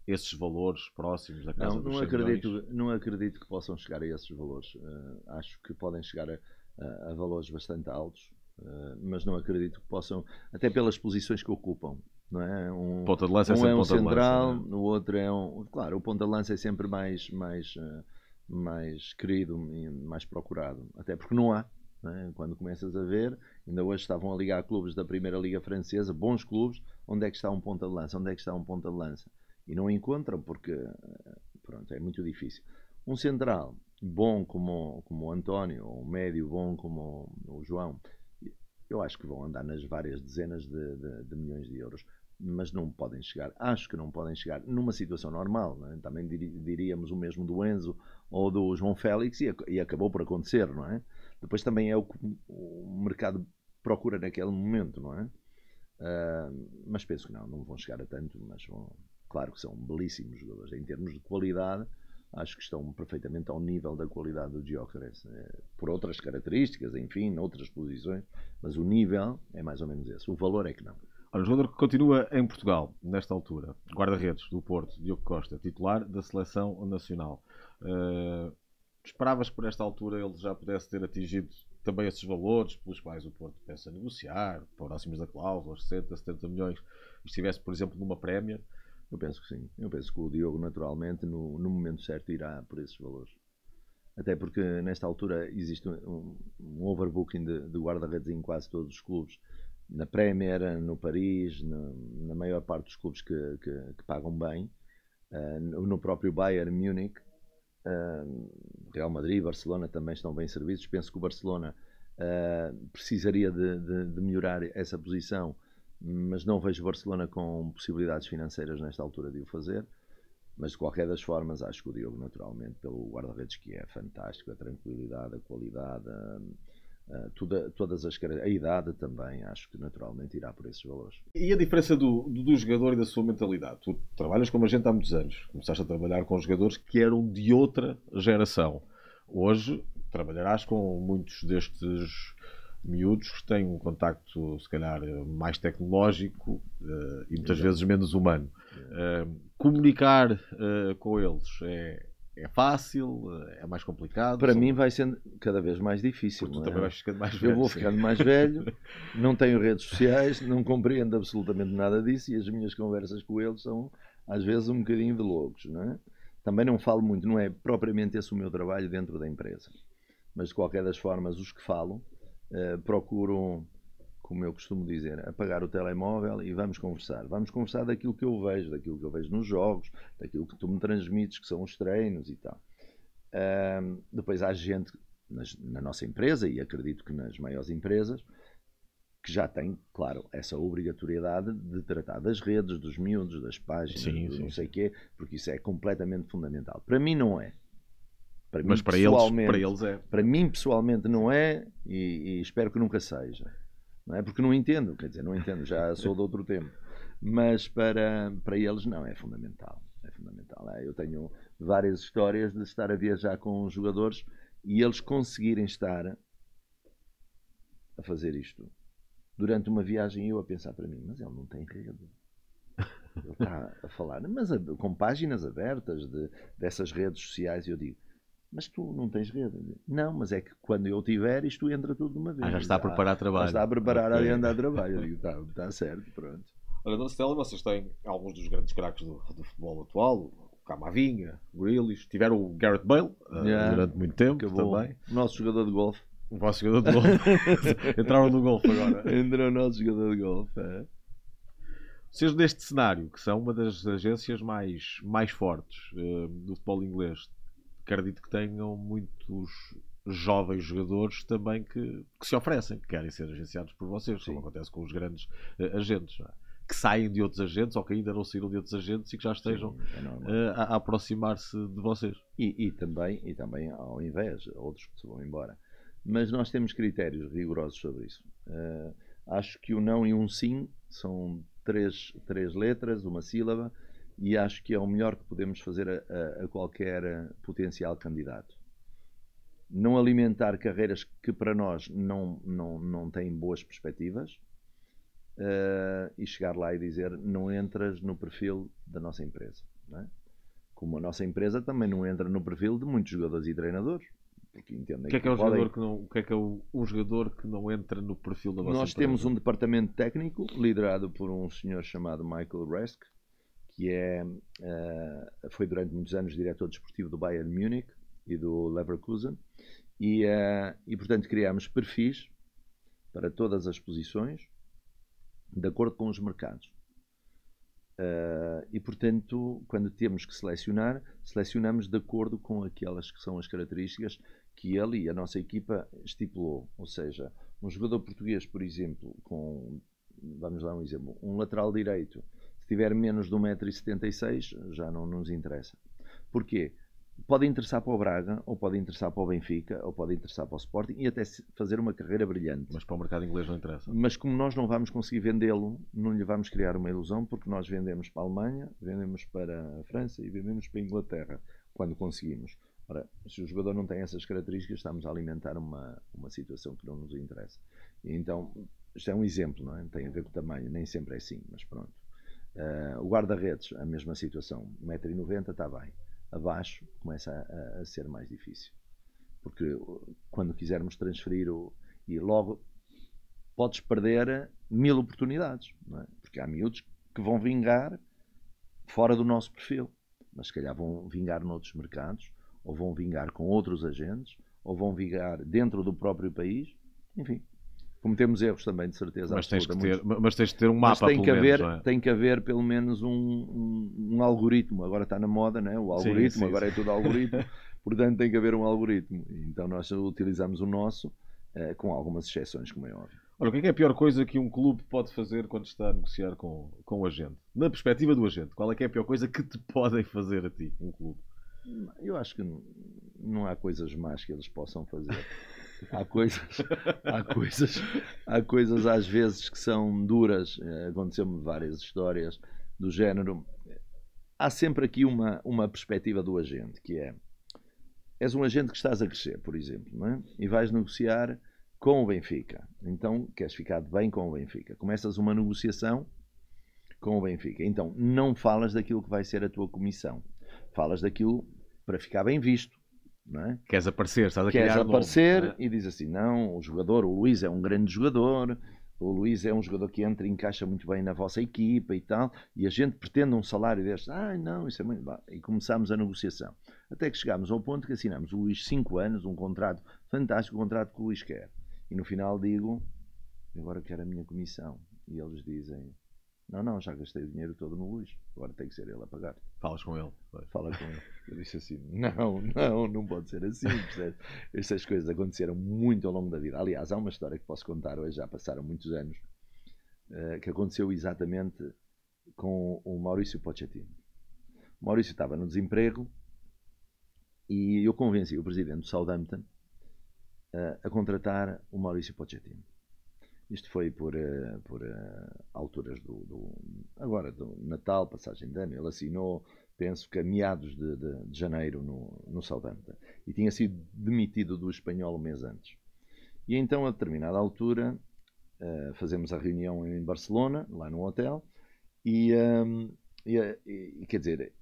[SPEAKER 1] esses valores próximos da casa
[SPEAKER 2] Não,
[SPEAKER 1] dos
[SPEAKER 2] não
[SPEAKER 1] 100
[SPEAKER 2] acredito,
[SPEAKER 1] milhões?
[SPEAKER 2] não acredito que possam chegar a esses valores. Eh, acho que podem chegar a, a- a valores bastante altos, eh, mas não acredito que possam, até pelas posições que ocupam. Não é? Um,
[SPEAKER 1] Ponta de lança é
[SPEAKER 2] um
[SPEAKER 1] sempre
[SPEAKER 2] é um
[SPEAKER 1] lança,
[SPEAKER 2] central,
[SPEAKER 1] não é?
[SPEAKER 2] o outro é um. Claro, o ponta de lança é sempre mais, mais, eh, mais querido e mais procurado. Até porque não há. não é? Quando começas a ver, ainda hoje estavam a ligar clubes da Primeira Liga Francesa, bons clubes, onde é que está um ponta de lança? Onde é que está um ponta de lança? E não encontram porque eh, pronto, é muito difícil. Um central bom como, como o António, ou um médio bom como o João, eu acho que vão andar nas várias dezenas de, de- de milhões de euros, mas não podem chegar. Acho que não podem chegar numa situação normal. é? Também diríamos o mesmo do Enzo ou do João Félix e, e acabou por acontecer, não é? Depois também é o que o mercado procura naquele momento, não é? Ah, mas penso que não, não vão chegar a tanto, mas vão, claro que são belíssimos jogadores. Em termos de qualidade, acho que estão perfeitamente ao nível da qualidade do Gyökeres. eh, por outras características, enfim, noutras posições, mas o nível é mais ou menos esse. O valor é que não.
[SPEAKER 1] Olha, o jogador que continua em Portugal, nesta altura, guarda-redes do Porto, Diogo Costa, titular da seleção nacional. Uh, esperavas por esta altura ele já pudesse ter atingido também esses valores pelos quais o Porto pensa negociar, próximos da cláusula, 60, 70 milhões, estivesse, por exemplo, numa prémia?
[SPEAKER 2] Eu penso que sim. Eu penso que o Diogo, naturalmente, no, no momento certo, irá por esses valores. Até porque, nesta altura, existe um, um overbooking de, de guarda-redes em quase todos os clubes na Premier, no Paris, na, na maior parte dos clubes que, que, que pagam bem, uh, no próprio Bayern Munich, uh, Real Madrid, Barcelona também estão bem servidos. Penso que o Barcelona uh, precisaria de, de, de, melhorar essa posição, mas não vejo Barcelona com possibilidades financeiras nesta altura de o fazer. Mas de qualquer das formas, acho que o Diogo, naturalmente, pelo guarda-redes que é fantástico, a tranquilidade, a qualidade. A, Uh, toda, todas as a idade também acho que naturalmente irá por esses valores.
[SPEAKER 1] E a diferença do, do, do, jogador e da sua mentalidade? Tu trabalhas como agente há muitos anos, começaste a trabalhar com jogadores que eram de outra geração. Hoje trabalharás com muitos destes miúdos que têm um contacto, se calhar, mais tecnológico uh, e muitas Exato. vezes menos humano. Uh, comunicar com eles é, é fácil? É mais complicado?
[SPEAKER 2] Para mim vai sendo cada vez mais difícil.
[SPEAKER 1] Porque tu
[SPEAKER 2] é?
[SPEAKER 1] também vais ficando mais velho.
[SPEAKER 2] Eu vou ficando mais velho, não tenho redes sociais, não compreendo absolutamente nada disso e as minhas conversas com eles são às vezes um bocadinho de loucos. Não é? Também não falo muito, não é propriamente esse o meu trabalho dentro da empresa. Mas de qualquer das formas, os que falam uh, procuram como eu costumo dizer, apagar o telemóvel e vamos conversar. Vamos conversar daquilo que eu vejo, daquilo que eu vejo nos jogos, daquilo que tu me transmites, que são os treinos e tal. Um, depois há gente nas, na nossa empresa, e acredito que nas maiores empresas, que já tem, claro, essa obrigatoriedade de tratar das redes, dos miúdos, das páginas, sim, sim. não sei o quê, porque isso é completamente fundamental. Para mim não é.
[SPEAKER 1] Para Mas para, eles, para eles é.
[SPEAKER 2] Para mim, pessoalmente, não é e, e espero que nunca seja não é? Porque não entendo, quer dizer, não entendo, já sou de outro tempo. Mas para, para eles não, é fundamental. É fundamental. É, eu tenho várias histórias de estar a viajar com jogadores e eles conseguirem estar a fazer isto durante uma viagem eu a pensar para mim, mas ele não tem rede. Ele está a falar, mas com páginas abertas de, dessas redes sociais, eu digo, mas tu não tens rede. Não, mas é que quando eu tiver, isto entra tudo de uma vez.
[SPEAKER 1] Ah, já está a preparar trabalho. Já
[SPEAKER 2] está a preparar okay. a andar trabalho. Eu digo, está, está certo, pronto.
[SPEAKER 1] Olha, Dona Stella, vocês têm alguns dos grandes craques do, do futebol atual, o Camavinga, o Grealish, tiveram o Garrett Bale uh, yeah. durante muito tempo Acabou. também.
[SPEAKER 2] O nosso jogador de golfe.
[SPEAKER 1] O vosso jogador de golfe. Entraram no golfe agora.
[SPEAKER 2] Entrou o nosso jogador de golfe, é.
[SPEAKER 1] Vocês neste cenário, que são uma das agências mais, mais fortes uh, do futebol inglês, acredito que tenham muitos jovens jogadores também que, que se oferecem, que querem ser agenciados por vocês, Sim. como acontece com os grandes uh, agentes. É? Que saem de outros agentes ou que ainda não saíram de outros agentes e que já estejam Sim, é uh, a, a aproximar-se de vocês.
[SPEAKER 2] E, e, também, e também, ao invés, outros que se vão embora. Mas nós temos critérios rigorosos sobre isso. Uh, acho que o não e um sim são três, três letras, uma sílaba, e acho que é o melhor que podemos fazer a, a, a qualquer eh, potencial candidato. Não alimentar carreiras que para nós não, não, não têm boas perspectivas uh, e chegar lá e dizer não entras no perfil da nossa empresa. É? Como a nossa empresa também não entra no perfil de muitos jogadores e treinadores.
[SPEAKER 1] Porque entendem o que é que, é um podem... jogador que não, que é que é um jogador que não entra no perfil da vossa
[SPEAKER 2] Nós
[SPEAKER 1] empresa?
[SPEAKER 2] temos um departamento técnico liderado por um senhor chamado Michael Resk, que é, uh, foi durante muitos anos diretor desportivo do Bayern Munich e do Leverkusen, e, uh, e portanto criámos perfis para todas as posições de acordo com os mercados. Uh, e portanto, quando temos que selecionar, selecionamos de acordo com aquelas que são as características que ele e a nossa equipa estipulou. Ou seja, um jogador português, por exemplo, com, vamos dar um exemplo, um lateral direito se tiver menos de 1,76m, já não nos interessa. Porquê? Pode interessar para o Braga, ou pode interessar para o Benfica, ou pode interessar para o Sporting e até fazer uma carreira brilhante.
[SPEAKER 1] Mas para o mercado inglês não interessa.
[SPEAKER 2] Mas como nós não vamos conseguir vendê-lo, não lhe vamos criar uma ilusão, porque nós vendemos para a Alemanha, vendemos para a França e vendemos para a Inglaterra, quando conseguimos. Ora, se o jogador não tem essas características, estamos a alimentar uma, uma situação que não nos interessa. E então, isto é um exemplo, não é? Tem a ver com o tamanho, nem sempre é assim, mas pronto. Uh, o guarda-redes, a mesma situação, 1,90m está bem. Abaixo começa a, a, ser mais difícil. Porque quando quisermos transferir o. E logo podes perder mil oportunidades, é? Porque há miúdos que vão vingar fora do nosso perfil, mas se calhar vão vingar noutros mercados, ou vão vingar com outros agentes, ou vão vingar dentro do próprio país, enfim. Cometemos erros também, de certeza.
[SPEAKER 1] Mas tens, que ter, mas tens que ter um mapa,
[SPEAKER 2] tem que
[SPEAKER 1] haver,
[SPEAKER 2] menos, é? Tem que haver pelo menos um, um, um, algoritmo. Agora está na moda, né? o algoritmo, sim, sim, agora sim. é tudo algoritmo. Portanto, tem que haver um algoritmo. Então nós utilizamos o nosso, eh, com algumas exceções, como é óbvio.
[SPEAKER 1] Olha, o que é, que é, a pior coisa que um clube pode fazer quando está a negociar com, com o agente? Na perspectiva do agente, qual é que é a pior coisa que te podem fazer a ti, um clube?
[SPEAKER 2] Eu acho que não, não há coisas más que eles possam fazer. há coisas, há coisas, há coisas às vezes que são duras. Eh, aconteceu-me várias histórias do género. Há sempre aqui uma, uma perspectiva do agente, que é és um agente que estás a crescer, por exemplo, não é? e vais negociar com o Benfica. Então queres ficar bem com o Benfica. Começas uma negociação com o Benfica. Então não falas daquilo que vai ser a tua comissão. Falas daquilo para ficar bem visto. É?
[SPEAKER 1] Queres aparecer, estás a
[SPEAKER 2] Queres aparecer novo, é? e diz assim: não, o jogador, o Luís é um grande jogador, o Luís é um jogador que entra e encaixa muito bem na vossa equipa e tal, e a gente pretende um salário destes. Ah, não, isso é muito. bom. E começámos a negociação. Até que chegámos ao ponto que assinamos o Luís 5 anos, um contrato fantástico, um contrato que o Luís quer. E no final digo: agora quero a minha comissão. E eles dizem: não, não, já gastei o dinheiro todo no Luís. Agora tem que ser ele a pagar.
[SPEAKER 1] Falas com ele.
[SPEAKER 2] Fala com ele. Eu disse assim: não, não, não pode ser assim. Estas coisas aconteceram muito ao longo da vida. Aliás, há uma história que posso contar hoje, já passaram muitos anos, uh, que aconteceu exatamente com o Maurício Pochettino. O Maurício estava no desemprego e eu convenci o presidente do Southampton uh, a contratar o Maurício Pochettino. Isto foi por, uh, por uh, alturas do, do, agora do Natal, passagem de ano. Ele assinou, penso que a meados de, de, de janeiro no, no Southampton. E tinha sido demitido do espanhol um mês antes. E então, a determinada altura, uh, fazemos a reunião em Barcelona, lá no hotel, e, um, e, e quer dizer,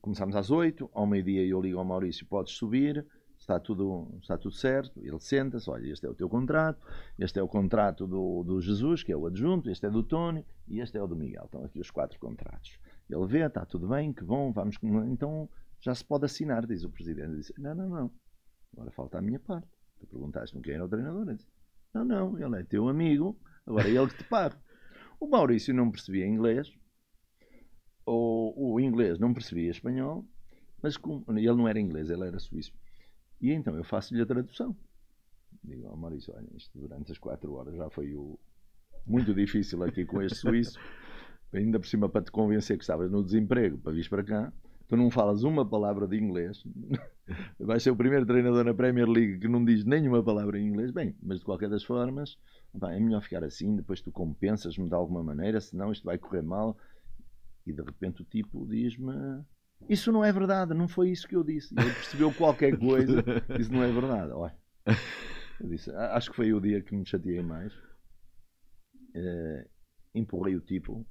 [SPEAKER 2] começámos às oito, ao meio-dia eu ligo ao Maurício, podes subir, está tudo, está tudo certo. Ele senta-se, olha, este é o teu contrato, este é o contrato do, do Jesus, que é o adjunto, este é do Tony e este é o do Miguel. Estão aqui os quatro contratos. Ele vê, está tudo bem, que bom, vamos. Então já se pode assinar, diz o presidente. Diz, não, não, não. Agora falta a minha parte. Tu perguntaste-me quem era o treinador. Ele disse, não, não, ele é teu amigo, agora é ele que te paga. O Maurício não percebia inglês, ou o inglês não percebia espanhol, mas como, ele não era inglês, ele era suíço. E então eu faço-lhe a tradução. Digo oh, Maurício: olha, isto durante as quatro horas já foi o... muito difícil aqui com este suíço. Ainda por cima para te convencer que estavas no desemprego para vir para cá. Tu não falas uma palavra de inglês. Vais ser o primeiro treinador na Premier League que não diz nenhuma palavra em inglês. Bem, mas de qualquer das formas, é melhor ficar assim. Depois tu compensas-me de alguma maneira, senão isto vai correr mal. E de repente o tipo diz-me isso não é verdade, não foi isso que eu disse. Ele percebeu qualquer coisa, isso não é verdade. Olha, eu disse, acho que foi o dia que me chateei mais. Uh, empurrei o tipo,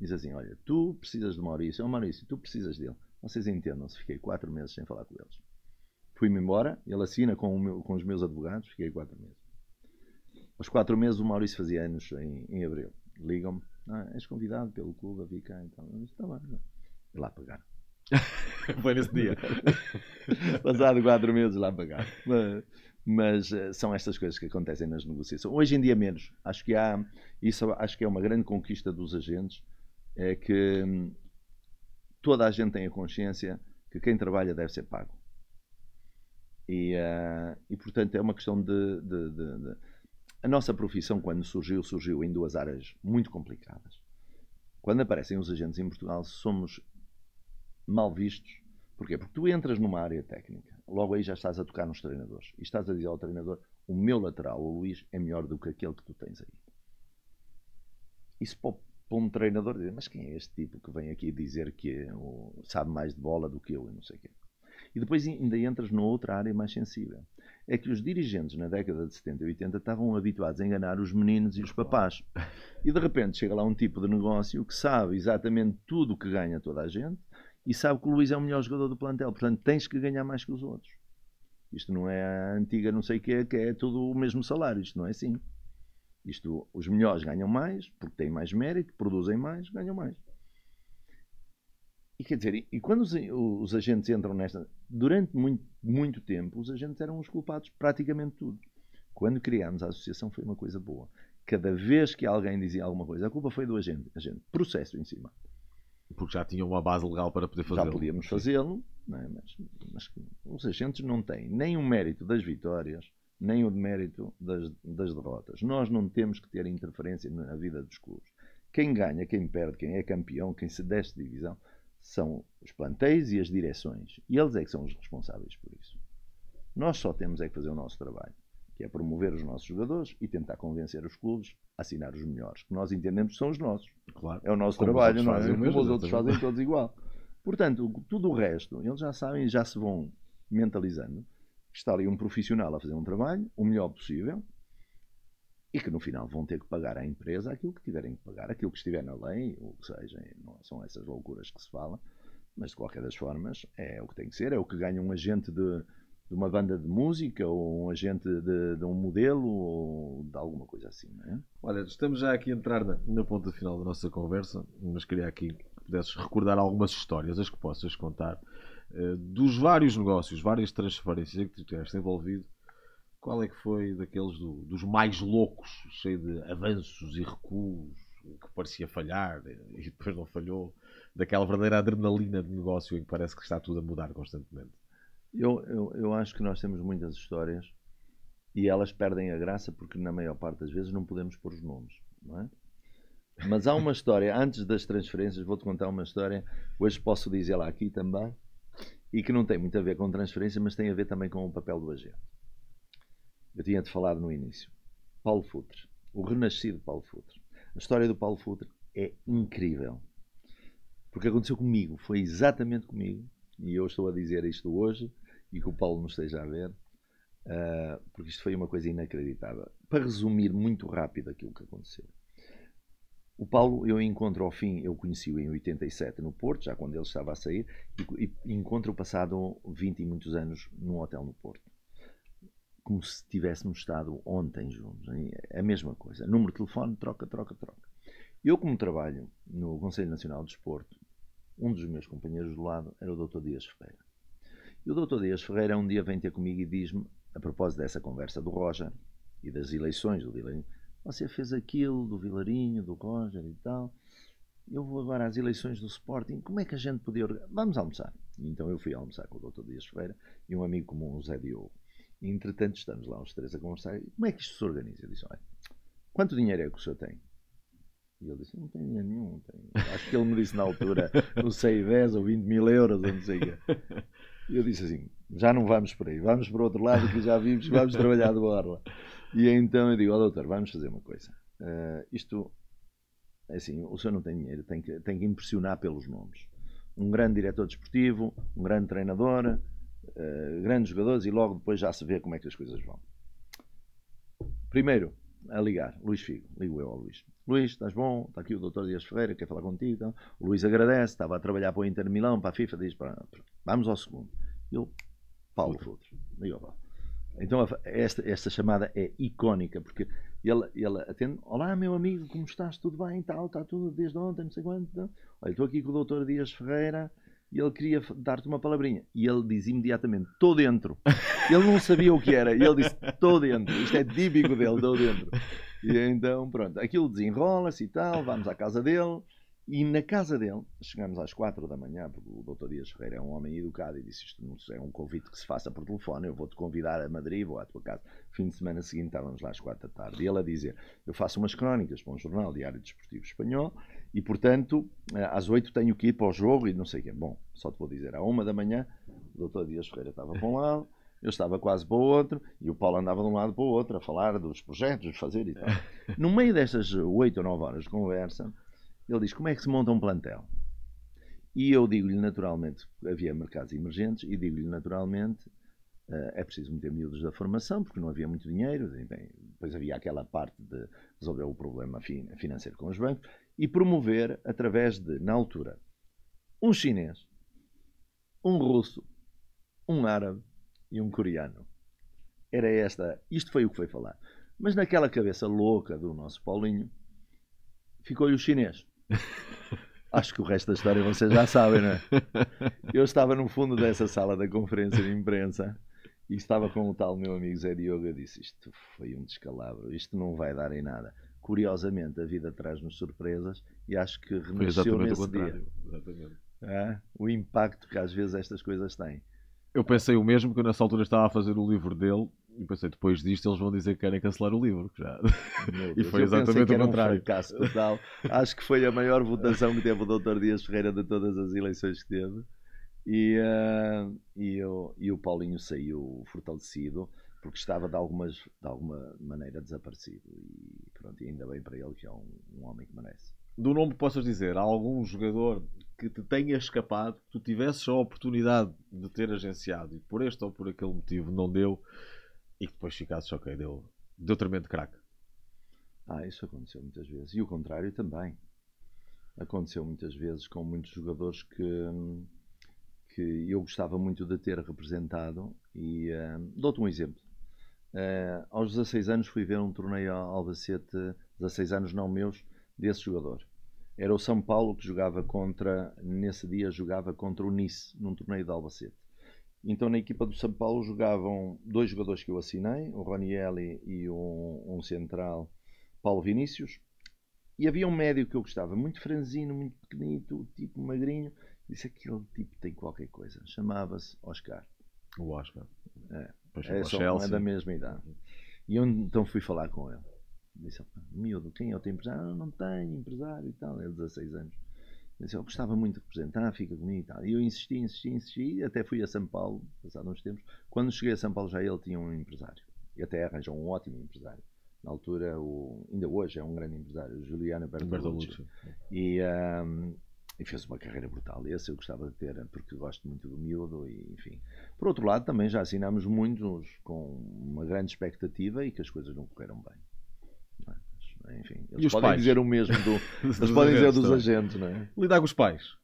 [SPEAKER 2] diz assim: Olha, tu precisas de Maurício, oh, Maurício, tu precisas dele. Vocês entendam-se, fiquei quatro meses sem falar com eles. Fui-me embora, ele assina com, meu, com, os meus advogados, fiquei quatro meses. Aos quatro meses, o Maurício fazia anos em, em abril. Ligam-me, ah, és convidado pelo clube a vir cá, então. Disse: Está bem, e lá pagar.
[SPEAKER 1] Foi nesse dia.
[SPEAKER 2] Passado quatro meses lá pagar. Mas, mas, eh, são estas coisas que acontecem nas negociações. Hoje em dia menos. Acho que há isso acho que é uma grande conquista dos agentes é que hum, toda a gente tem a consciência que quem trabalha deve ser pago. E, uh, e portanto é uma questão de, de, de, de, A nossa profissão, quando surgiu, surgiu em duas áreas muito complicadas. Quando aparecem os agentes em Portugal, somos mal vistos. Porquê? Porque tu entras numa área técnica, logo aí já estás a tocar nos treinadores e estás a dizer ao treinador: o meu lateral, o Luís, é melhor do que aquele que tu tens aí. Isso para um treinador dizer: mas quem é este tipo que vem aqui dizer que é sabe mais de bola do que eu e não sei o quê? E depois ainda entras noutra área mais sensível. É que os dirigentes na década de 70 e 80 estavam habituados a enganar os meninos e os papás. E de repente chega lá um tipo de negócio que sabe exatamente tudo o que ganha toda a gente e sabe que o Luís é o melhor jogador do plantel. Portanto, tens que ganhar mais que os outros. Isto não é a antiga não sei o que, que é tudo o mesmo salário. Isto não é assim. Isto, os melhores ganham mais, porque têm mais mérito, produzem mais, ganham mais. E quer dizer, e quando os, os agentes entram nesta. Durante muito, muito tempo, os agentes eram os culpados praticamente tudo. Quando criámos a associação foi uma coisa boa. Cada vez que alguém dizia alguma coisa, a culpa foi do agente. agente processo em cima.
[SPEAKER 1] Porque já tinham uma base legal para poder fazê-lo.
[SPEAKER 2] Já podíamos fazê-lo, é? mas, mas, os agentes não têm nem o mérito das vitórias, nem o mérito das, das derrotas. Nós não temos que ter interferência na vida dos clubes. Quem ganha, quem perde, quem é campeão, quem se desce de divisão, são os plantéis e as direções. E eles é que são os responsáveis por isso. Nós só temos é que fazer o nosso trabalho, que é promover os nossos jogadores e tentar convencer os clubes a assinar os melhores, que nós entendemos que são os nossos.
[SPEAKER 1] Claro.
[SPEAKER 2] É o nosso Como trabalho, não é? Como os outros fazem todos igual. Portanto, tudo o resto, eles já sabem, já se vão mentalizando está ali um profissional a fazer um trabalho o melhor possível e que no final vão ter que pagar à empresa aquilo que tiverem que pagar, aquilo que estiver na lei, ou que seja, não são essas loucuras que se fala, mas de qualquer das formas é o que tem que ser, é o que ganha um agente de, de uma banda de música ou um agente de, de, um modelo ou de alguma coisa assim, não é?
[SPEAKER 1] Olha, estamos já aqui a entrar na, na ponta final da nossa conversa, mas queria aqui que pudesses recordar algumas histórias, as que possas contar eh, dos vários negócios, várias transferências que tu tiveste envolvido, qual é que foi daqueles do, dos mais loucos, cheio de avanços e recuos, que parecia falhar e depois não falhou, daquela verdadeira adrenalina de negócio em que parece que está tudo a mudar constantemente?
[SPEAKER 2] Eu, eu, eu acho que nós temos muitas histórias e elas perdem a graça porque na maior parte das vezes não podemos pôr os nomes, não é? Mas há uma história, antes das transferências, vou-te contar uma história, hoje posso dizê-la aqui também, e que não tem muito a ver com transferência, mas tem a ver também com o papel do agente. Eu tinha-te falado no início. Paulo Futre, o renascido Paulo Futre. A história do Paulo Futre é incrível. Porque aconteceu comigo, foi exatamente comigo, e eu estou a dizer isto hoje, e que o Paulo não esteja a ver, uh, porque isto foi uma coisa inacreditável. Para resumir muito rápido aquilo que aconteceu. O Paulo, eu encontro ao fim, eu conheci-o em 87 no Porto, já quando ele estava a sair, e, e encontro-o passado 20 e muitos anos num hotel no Porto. Como se tivéssemos estado ontem juntos. É a mesma coisa. Número de telefone, troca, troca, troca. Eu, como trabalho no Conselho Nacional de Desporto, um dos meus companheiros do lado era o Dr. Dias Ferreira. E o Dr. Dias Ferreira um dia vem ter comigo e diz-me, a propósito dessa conversa do Roger e das eleições do Vilarinho, você fez aquilo do Vilarinho, do Roger e tal. Eu vou agora às eleições do Sporting. Como é que a gente podia? Vamos almoçar. E então eu fui almoçar com o Dr. Dias Ferreira e um amigo comum, o Zé Diogo. E entretanto estamos lá os três a conversar. Como é que isto se organiza? Eu disse: Olha, quanto dinheiro é que o senhor tem? E ele disse: Não tenho dinheiro nenhum. Tenho. Acho que ele me disse na altura, não sei, 10 ou 20 mil euros, ou não sei o. Eu disse assim: Já não vamos por aí, vamos para outro lado que já vimos, vamos trabalhar de borla. E então eu digo, ó oh, doutor, vamos fazer uma coisa. Uh, isto, é assim, o senhor não tem dinheiro, tem que, tem que impressionar pelos nomes. Um grande diretor desportivo, um grande treinador, uh, grandes jogadores e logo depois já se vê como é que as coisas vão. Primeiro, a ligar, Luís Figo, ligo eu ao Luís. Luís, estás bom? Está aqui o doutor Dias Ferreira, quer falar contigo. Então. O Luís agradece, estava a trabalhar para o Inter Milão, para a FIFA, diz, para, vamos ao segundo. Eu, Paulo Futre, ao Paulo. Então esta, esta chamada é icónica, porque ele, ele atende, olá meu amigo, como estás? Tudo bem? Tal, está tudo desde ontem, não sei quanto. Olha, estou aqui com o doutor Dias Ferreira e ele queria dar-te uma palavrinha. E ele diz imediatamente, estou dentro. Ele não sabia o que era, e ele disse, estou dentro. Isto é típico dele, estou dentro. E então, pronto, aquilo desenrola-se e tal, vamos à casa dele. E na casa dele, chegamos às quatro da manhã, porque o doutor Dias Ferreira é um homem educado e disse isto não é um convite que se faça por telefone, eu vou-te convidar a Madrid, vou à tua casa. Fim de semana seguinte estávamos lá às quatro da tarde. E ele a dizer, eu faço umas crónicas para um jornal diário desportivo espanhol e, portanto, eh, às oito tenho que ir para o jogo e não sei o quê. Bom, só te vou dizer, à uma da manhã, o doutor Dias Ferreira estava para um lado, eu estava quase para o outro e o Paulo andava de um lado para o outro a falar dos projetos, de fazer e tal. No meio destas oito ou nove horas de conversa, ele diz: Como é que se monta um plantel? E eu digo-lhe naturalmente, havia mercados emergentes, e digo-lhe naturalmente, uh, é preciso meter miúdos da formação, porque não havia muito dinheiro, e, bem, depois havia aquela parte de resolver o problema financeiro com os bancos, e promover através de, na altura, um chinês, um russo, um árabe e um coreano. Era esta, isto foi o que foi falar. Mas naquela cabeça louca do nosso Paulinho, ficou-lhe o chinês. Acho que o resto da história vocês já sabem, não é? Eu estava no fundo dessa sala da conferência de imprensa e estava com o tal meu amigo Zé Diogo. Eu disse: Isto foi um descalabro, isto não vai dar em nada. Curiosamente, a vida traz-nos surpresas e acho que renasceu nesse dia. É? O impacto que às vezes estas coisas têm.
[SPEAKER 1] Eu pensei o mesmo que eu nessa altura estava a fazer o livro dele e pensei, depois disto eles vão dizer que querem cancelar o livro. Já.
[SPEAKER 2] e foi exatamente o contrário. Um total. Acho que foi a maior votação que teve o Dr. Dias Ferreira de todas as eleições que teve. E, uh, e, eu, e o Paulinho saiu fortalecido porque estava de, algumas, de alguma maneira desaparecido. E pronto, ainda bem para ele que é um, um homem que merece.
[SPEAKER 1] Do nome possas dizer, há algum jogador que te tenha escapado, que tu tivesses a oportunidade de ter agenciado e por este ou por aquele motivo não deu e que depois ficasses, ok, deu, deu tremendo craque?
[SPEAKER 2] Ah, isso aconteceu muitas vezes. E o contrário também. Aconteceu muitas vezes com muitos jogadores que, que eu gostava muito de ter representado. E uh, dou-te um exemplo. Uh, aos 16 anos fui ver um torneio ao Albacete, 16 anos não meus, desse jogador. Era o São Paulo que jogava contra, nesse dia jogava contra o Nice, num torneio de Albacete. Então na equipa do São Paulo jogavam dois jogadores que eu assinei, o Ronielli e um, um central, Paulo Vinícius. E havia um médio que eu gostava, muito franzino, muito pequenito, tipo magrinho. Disse aquele tipo tem qualquer coisa. Chamava-se Oscar.
[SPEAKER 1] O Oscar.
[SPEAKER 2] É, é, só, é da mesma idade. E eu então fui falar com ele. Disse, miúdo, quem é o teu empresário? Ah, não tenho empresário e tal. Ele, 16 anos. Disse, eu gostava muito de representar, fica comigo e tal. E eu insisti, insisti, insisti, e até fui a São Paulo, passado uns tempos. Quando cheguei a São Paulo já ele tinha um empresário. E até arranjou um ótimo empresário. Na altura, o, ainda hoje é um grande empresário, Juliano Bertolucci. E, um, e fez uma carreira brutal. Esse eu gostava de ter, porque gosto muito do miúdo e, enfim. Por outro lado, também já assinamos muitos com uma grande expectativa e que as coisas não correram bem. Enfim, eles podem pais? dizer o mesmo do, eles podem dizer dos agentes, não é?
[SPEAKER 1] Lidar com os pais.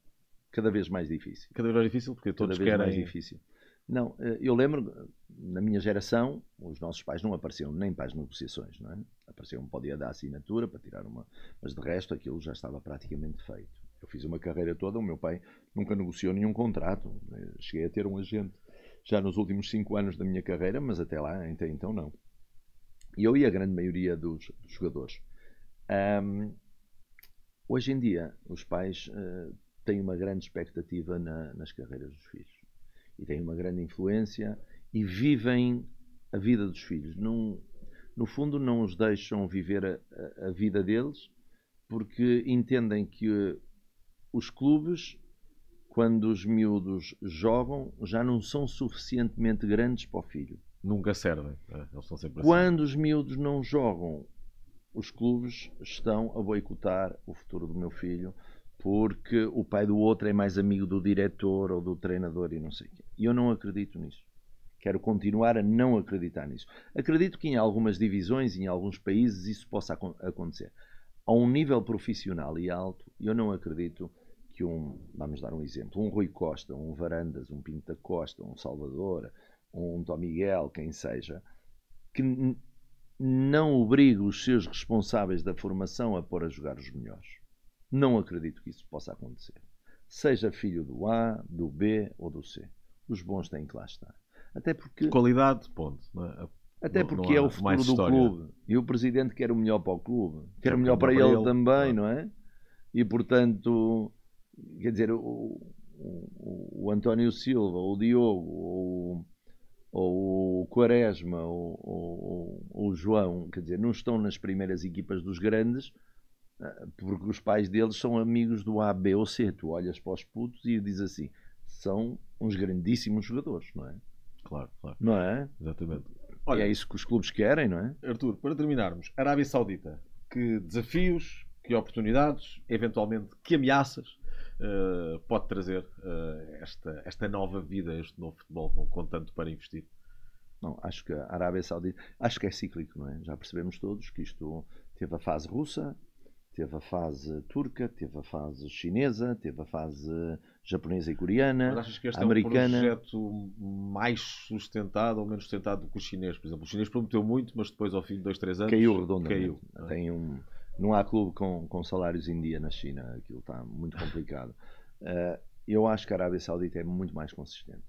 [SPEAKER 2] Cada vez mais difícil.
[SPEAKER 1] Cada vez mais difícil porque todos Cada vez querem...
[SPEAKER 2] mais difícil. Não, eh, eu lembro, na minha geração, os nossos pais não apareciam nem para as negociações, não é? Apareciam para o dia da assinatura, para tirar uma. Mas de resto, aquilo já estava praticamente feito. Eu fiz uma carreira toda, o meu pai nunca negociou nenhum contrato. Eh, cheguei a ter um agente já nos últimos cinco anos da minha carreira, mas até lá, até então, não. E eu e a grande maioria dos, dos jogadores. Um, hoje em dia, os pais uh, têm uma grande expectativa na, nas carreiras dos filhos e têm uma grande influência e vivem a vida dos filhos. Não, no fundo, não os deixam viver a, a vida deles porque entendem que uh, os clubes, quando os miúdos jogam, já não são suficientemente grandes para o filho.
[SPEAKER 1] Nunca servem. É, eles estão sempre
[SPEAKER 2] assim. Quando os miúdos não jogam os clubes estão a boicotar o futuro do meu filho porque o pai do outro é mais amigo do diretor ou do treinador e não sei o quê. E eu não acredito nisso. Quero continuar a não acreditar nisso. Acredito que em algumas divisões, em alguns países, isso possa acontecer. A um nível profissional e alto, eu não acredito que um, vamos dar um exemplo, um Rui Costa, um Varandas, um Pinta Costa, um Salvador, um Tom Miguel, quem seja, que não obriga os seus responsáveis da formação a pôr a jogar os melhores. Não acredito que isso possa acontecer. Seja filho do A, do B ou do C. Os bons têm que lá estar. Até porque.
[SPEAKER 1] Qualidade, ponto.
[SPEAKER 2] É? Até porque é o futuro do clube. E o presidente quer o melhor para o clube. Quer o melhor para, para ele, ele, também, não é? E portanto, quer dizer, o, o, o António Silva, o Diogo, o, ou o Quaresma ou, ou, ou, o João, quer dizer, não estão nas primeiras equipas dos grandes ah, porque os pais deles são amigos do A, B ou C. Tu olhas para os putos e dizes assim: são uns grandíssimos jogadores, não é?
[SPEAKER 1] Claro, claro.
[SPEAKER 2] Não é?
[SPEAKER 1] Exatamente.
[SPEAKER 2] Olha, e é isso que os clubes querem, não é?
[SPEAKER 1] Arthur, para terminarmos, Arábia Saudita, que desafios, que oportunidades, eventualmente que ameaças uh, pode trazer uh, esta, esta nova vida, este novo futebol com, com tanto para investir?
[SPEAKER 2] Não, acho que a Arábia Saudita, acho que é cíclico, não é? Já percebemos todos que isto teve a fase russa, teve a fase turca, teve a fase chinesa, teve a fase japonesa e coreana,
[SPEAKER 1] Mas achas que este
[SPEAKER 2] americana.
[SPEAKER 1] é um projeto mais sustentado ou menos sustentado do que o chinês, por exemplo? O chinês prometeu muito, mas depois ao fim de dois, três anos
[SPEAKER 2] caiu redondamente.
[SPEAKER 1] caiu. é?
[SPEAKER 2] Tem um, não há clube com, com salários em dia na China, aquilo está muito complicado. Eh, eu acho que a Arábia Saudita é muito mais consistente.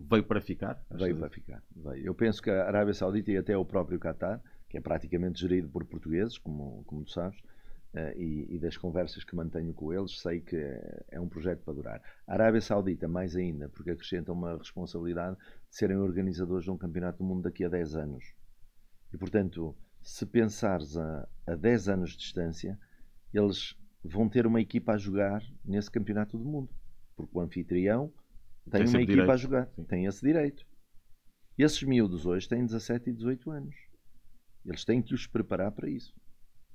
[SPEAKER 1] Veio para ficar?
[SPEAKER 2] Veio para ficar. Veio. Eu penso que a Arábia Saudita e até o próprio Qatar, que é praticamente gerido por portugueses, como, como tu sabes, eh, e, e das conversas que mantenho com eles, sei que é, é um projeto para durar. A Arábia Saudita, mais ainda, porque acrescenta uma responsabilidade de serem organizadores de um campeonato do mundo daqui a 10 anos. E, portanto, se pensares a, a 10 anos de distância, eles vão ter uma equipa a jogar nesse campeonato do mundo. Porque o anfitrião tem,
[SPEAKER 1] Tem
[SPEAKER 2] uma equipa a
[SPEAKER 1] direito,
[SPEAKER 2] jogar,
[SPEAKER 1] sim.
[SPEAKER 2] tem esse direito. Esses miúdos hoje têm 17 e 18 anos. Eles têm que os preparar para isso.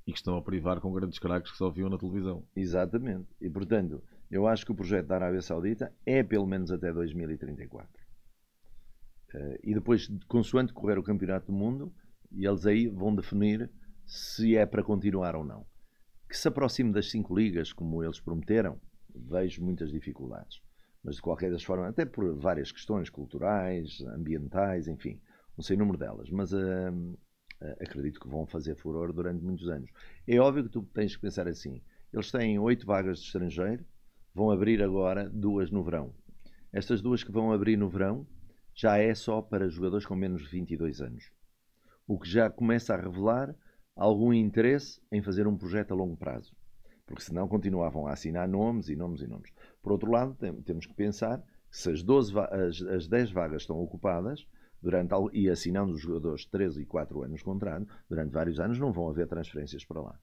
[SPEAKER 1] E que estão a privar com grandes craques que só viam na televisão.
[SPEAKER 2] Exatamente. E, portanto, eu acho que o projeto da Arábia Saudita é pelo menos até 2034. Eh, e depois, consoante correr o Campeonato do Mundo, eles aí vão definir se é para continuar ou não. Que se aproxime das cinco ligas, como eles prometeram, vejo muitas dificuldades. Mas, de qualquer das formas, até por várias questões culturais, ambientais, enfim, não sei o número delas. Mas eh, eh, acredito que vão fazer furor durante muitos anos. É óbvio que tu tens que pensar assim. Eles têm oito vagas de estrangeiro, vão abrir agora duas no verão. Estas duas que vão abrir no verão já é só para jogadores com menos de 22 anos. O que já começa a revelar algum interesse em fazer um projeto a longo prazo. Porque senão continuavam a assinar nomes e nomes e nomes. Por outro lado, tem- temos que pensar que se as, 12 va- as, as 10 vagas estão ocupadas, durante, e assinando os jogadores de 13 e 4 anos de contrato, durante vários anos não vão haver transferências para lá.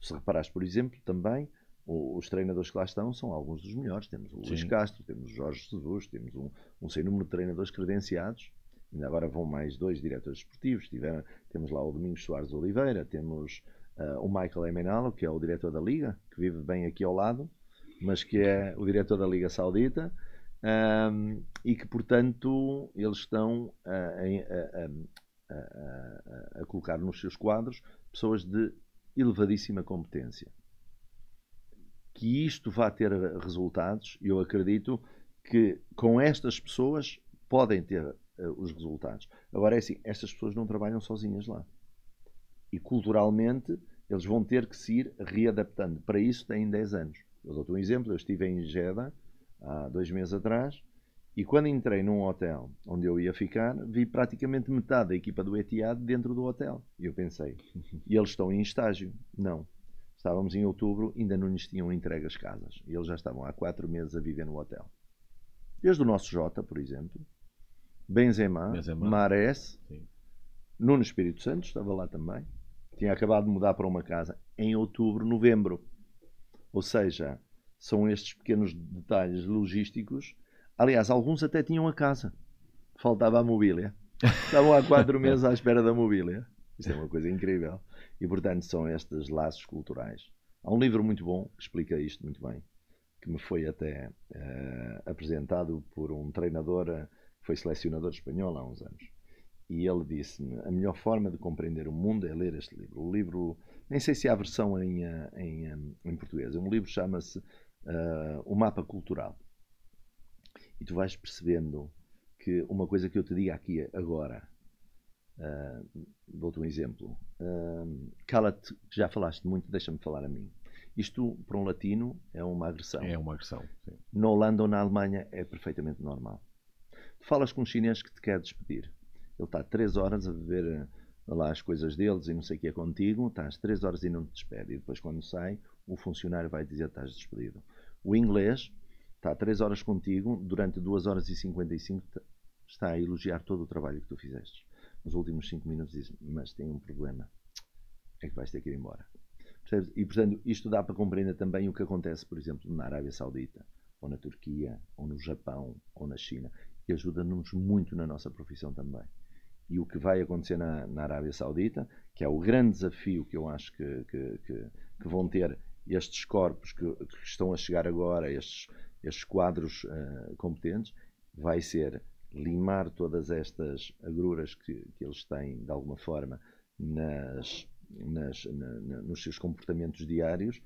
[SPEAKER 2] Se reparares, por exemplo, também os treinadores que lá estão são alguns dos melhores. Temos o Luís
[SPEAKER 1] Sim.
[SPEAKER 2] Castro, temos o Jorge Jesus, temos um, um sem número de treinadores credenciados. Ainda agora vão mais dois diretores esportivos. Tiveram, temos lá o Domingos Soares Oliveira, temos ah, o Michael Emenalo, que é o diretor da Liga, que vive bem aqui ao lado, mas que é o diretor da Liga Saudita. ahm, e que, portanto, eles estão a- a- a- a- colocar nos seus quadros pessoas de elevadíssima competência. Que isto vá ter resultados, eu acredito que com estas pessoas podem ter eh, os resultados. Agora é assim, estas pessoas não trabalham sozinhas lá. E culturalmente eles vão ter que se ir readaptando. Para isso têm 10 anos. Eu dou-te um exemplo, eu estive em Jeddah há dois meses atrás e quando entrei num hotel onde eu ia ficar, vi praticamente metade da equipa do Etihad dentro do hotel. E eu pensei, e eles estão em estágio? Não. Estávamos em outubro, ainda não lhes tinham entregue as casas. E eles já estavam há quatro meses a viver no hotel. Desde o nosso Jota, por exemplo, Benzema,
[SPEAKER 1] Benzema.
[SPEAKER 2] Mares,
[SPEAKER 1] Sim.
[SPEAKER 2] Nuno Espírito Santo estava lá também. Tinha acabado de mudar para uma casa em outubro, novembro. Ou seja, são estes pequenos detalhes logísticos. Aliás, alguns até tinham a casa. Faltava a mobília. Estavam há quatro meses à espera da mobília. Isto é uma coisa incrível. E, portanto, são estes laços culturais. Há um livro muito bom que explica isto muito bem, que me foi até eh, apresentado por um treinador eh, foi selecionador espanhol há uns anos. E ele disse-me: a melhor forma de compreender o mundo é ler este livro. O livro, nem sei se há versão em, em, em português, um livro chama-se eh, O Mapa Cultural. E tu vais percebendo que uma coisa que eu te digo aqui agora, eh, dou-te um exemplo. Uh, Cala-te, que já falaste muito, deixa-me falar a mim. Isto, para um latino, é uma agressão.
[SPEAKER 1] É uma agressão. sim.
[SPEAKER 2] Na Holanda ou na Alemanha é perfeitamente normal. Falas com um chinês que te quer despedir. Ele está três horas a beber eh, lá as coisas deles e não sei o que é contigo, estás três horas e não te despede. E depois, quando sai, o funcionário vai dizer que estás despedido. O inglês está três horas contigo, durante duas horas e 55 t- está a elogiar todo o trabalho que tu fizeste. Nos últimos cinco minutos diz mas tem um problema. É que vais ter que ir embora. Percebes? E, portanto, isto dá para compreender também o que acontece, por exemplo, na Arábia Saudita, ou na Turquia, ou no Japão, ou na China. Ajuda-nos muito na nossa profissão também. e o que vai acontecer na, na Arábia Saudita, que é o grande desafio que eu acho que, que, que, que vão ter estes corpos que, que, estão a chegar agora, estes, estes quadros uh, competentes, vai ser limar todas estas agruras que, que eles têm, de alguma forma, nas, nas, na, na, nos seus comportamentos diários,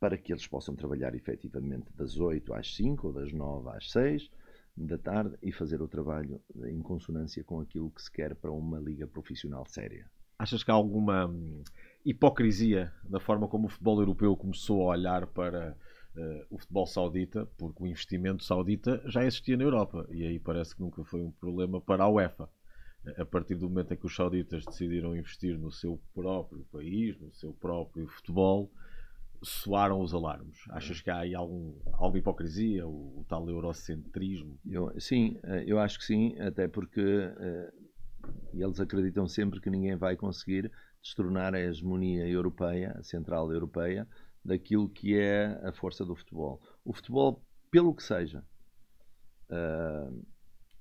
[SPEAKER 2] para que eles possam trabalhar efetivamente das 8 às 5 ou das 9 às 6 da tarde e fazer o trabalho em consonância com aquilo que se quer para uma liga profissional séria.
[SPEAKER 1] Achas que há alguma hum, hipocrisia na forma como o futebol europeu começou a olhar para uh, o futebol saudita, porque o investimento saudita já existia na Europa e aí parece que nunca foi um problema para a UEFA. A partir do momento em que os sauditas decidiram investir no seu próprio país, no seu próprio futebol, soaram os alarmes? Achas que há aí algum, alguma hipocrisia, o, o tal eurocentrismo?
[SPEAKER 2] Eu, sim, eh, eu acho que sim, até porque uh, eles acreditam sempre que ninguém vai conseguir destornar a hegemonia europeia, a central europeia, daquilo que é a força do futebol. O futebol, pelo que seja, uh,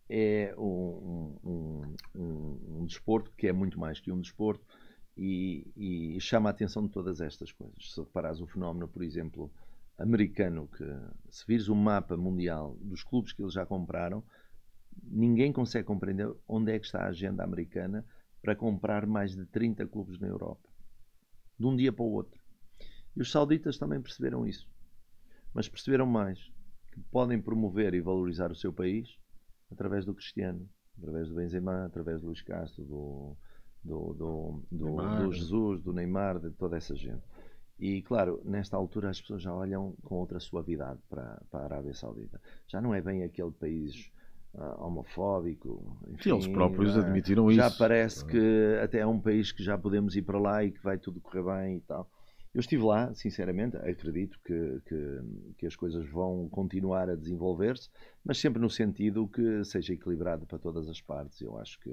[SPEAKER 2] é um, um, um, um, desporto que é muito mais que um desporto e, e, chama a atenção de todas estas coisas. Se reparares o fenómeno, por exemplo, americano, que se vires o mapa mundial dos clubes que eles já compraram, ninguém consegue compreender onde é que está a agenda americana para comprar mais de 30 clubes na Europa. De um dia para o outro. E os sauditas também perceberam isso. Mas perceberam mais que podem promover e valorizar o seu país através do Cristiano, através do Benzema, através do Luís Castro, do, do, do, do, do Jesus, do Neymar, de toda essa gente. E claro, nesta altura as pessoas já olham com outra suavidade para, para a Arábia Saudita. Já não é bem aquele país uh, homofóbico.
[SPEAKER 1] Enfim, eles próprios uh, admitiram já
[SPEAKER 2] isso. Já parece que até é um país que já podemos ir para lá e que vai tudo correr bem e tal. Eu estive lá, sinceramente, acredito que, que, que as coisas vão continuar a desenvolver-se, mas sempre no sentido que seja equilibrado para todas as partes. Eu acho que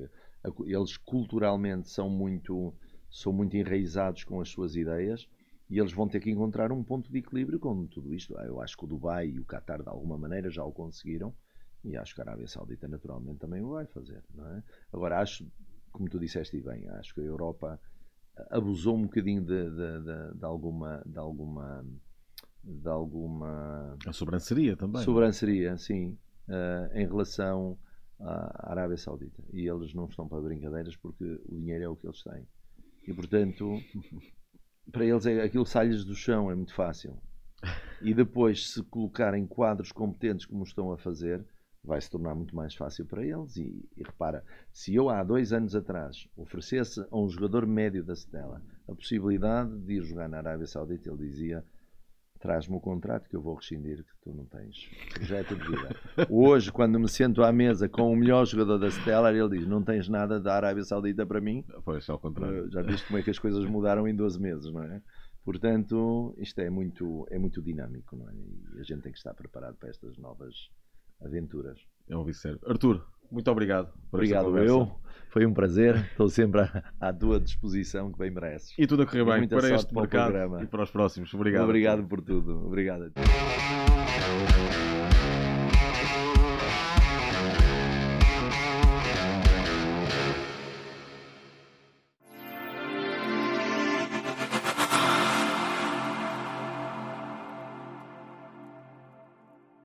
[SPEAKER 2] eles culturalmente são muito, são muito enraizados com as suas ideias e eles vão ter que encontrar um ponto de equilíbrio com tudo isto. Eu acho que o Dubai e o Qatar, de alguma maneira, já o conseguiram e acho que a Arábia Saudita, naturalmente, também o vai fazer. É? Agora, acho, como tu disseste bem, acho que a Europa abusou um bocadinho de, de, de, de alguma de alguma de alguma
[SPEAKER 1] a sobranceria também
[SPEAKER 2] sobranceria sim uh, em relação à Arábia Saudita. E eles não estão para brincadeiras porque o dinheiro é o que eles têm. E portanto para eles é, aquilo sai-lhes do chão é muito fácil. E depois se colocarem quadros competentes como estão a fazer vai se tornar muito mais fácil para eles. E, e, repara, se eu há dois anos atrás oferecesse a um jogador médio da Stella a possibilidade de ir jogar na Arábia Saudita, ele dizia: traz-me o contrato que eu vou rescindir, que tu não tens projeto de vida. Hoje, quando me sento à mesa com o melhor jogador da Stella, ele diz: não tens nada da Arábia Saudita para mim.
[SPEAKER 1] Pois, ao contrário.
[SPEAKER 2] Já viste como é que as coisas mudaram em 12 meses, não é? Portanto, isto é muito, é muito dinâmico, não é? E a gente tem que estar preparado para estas novas aventuras.
[SPEAKER 1] É um vice Arthur, muito obrigado.
[SPEAKER 2] Obrigado eu. Foi um prazer. Estou sempre à, à, tua disposição, que bem mereces.
[SPEAKER 1] E tudo a correr bem para este para mercado programa. e para os próximos. Obrigado.
[SPEAKER 2] Obrigado por tudo. Obrigado.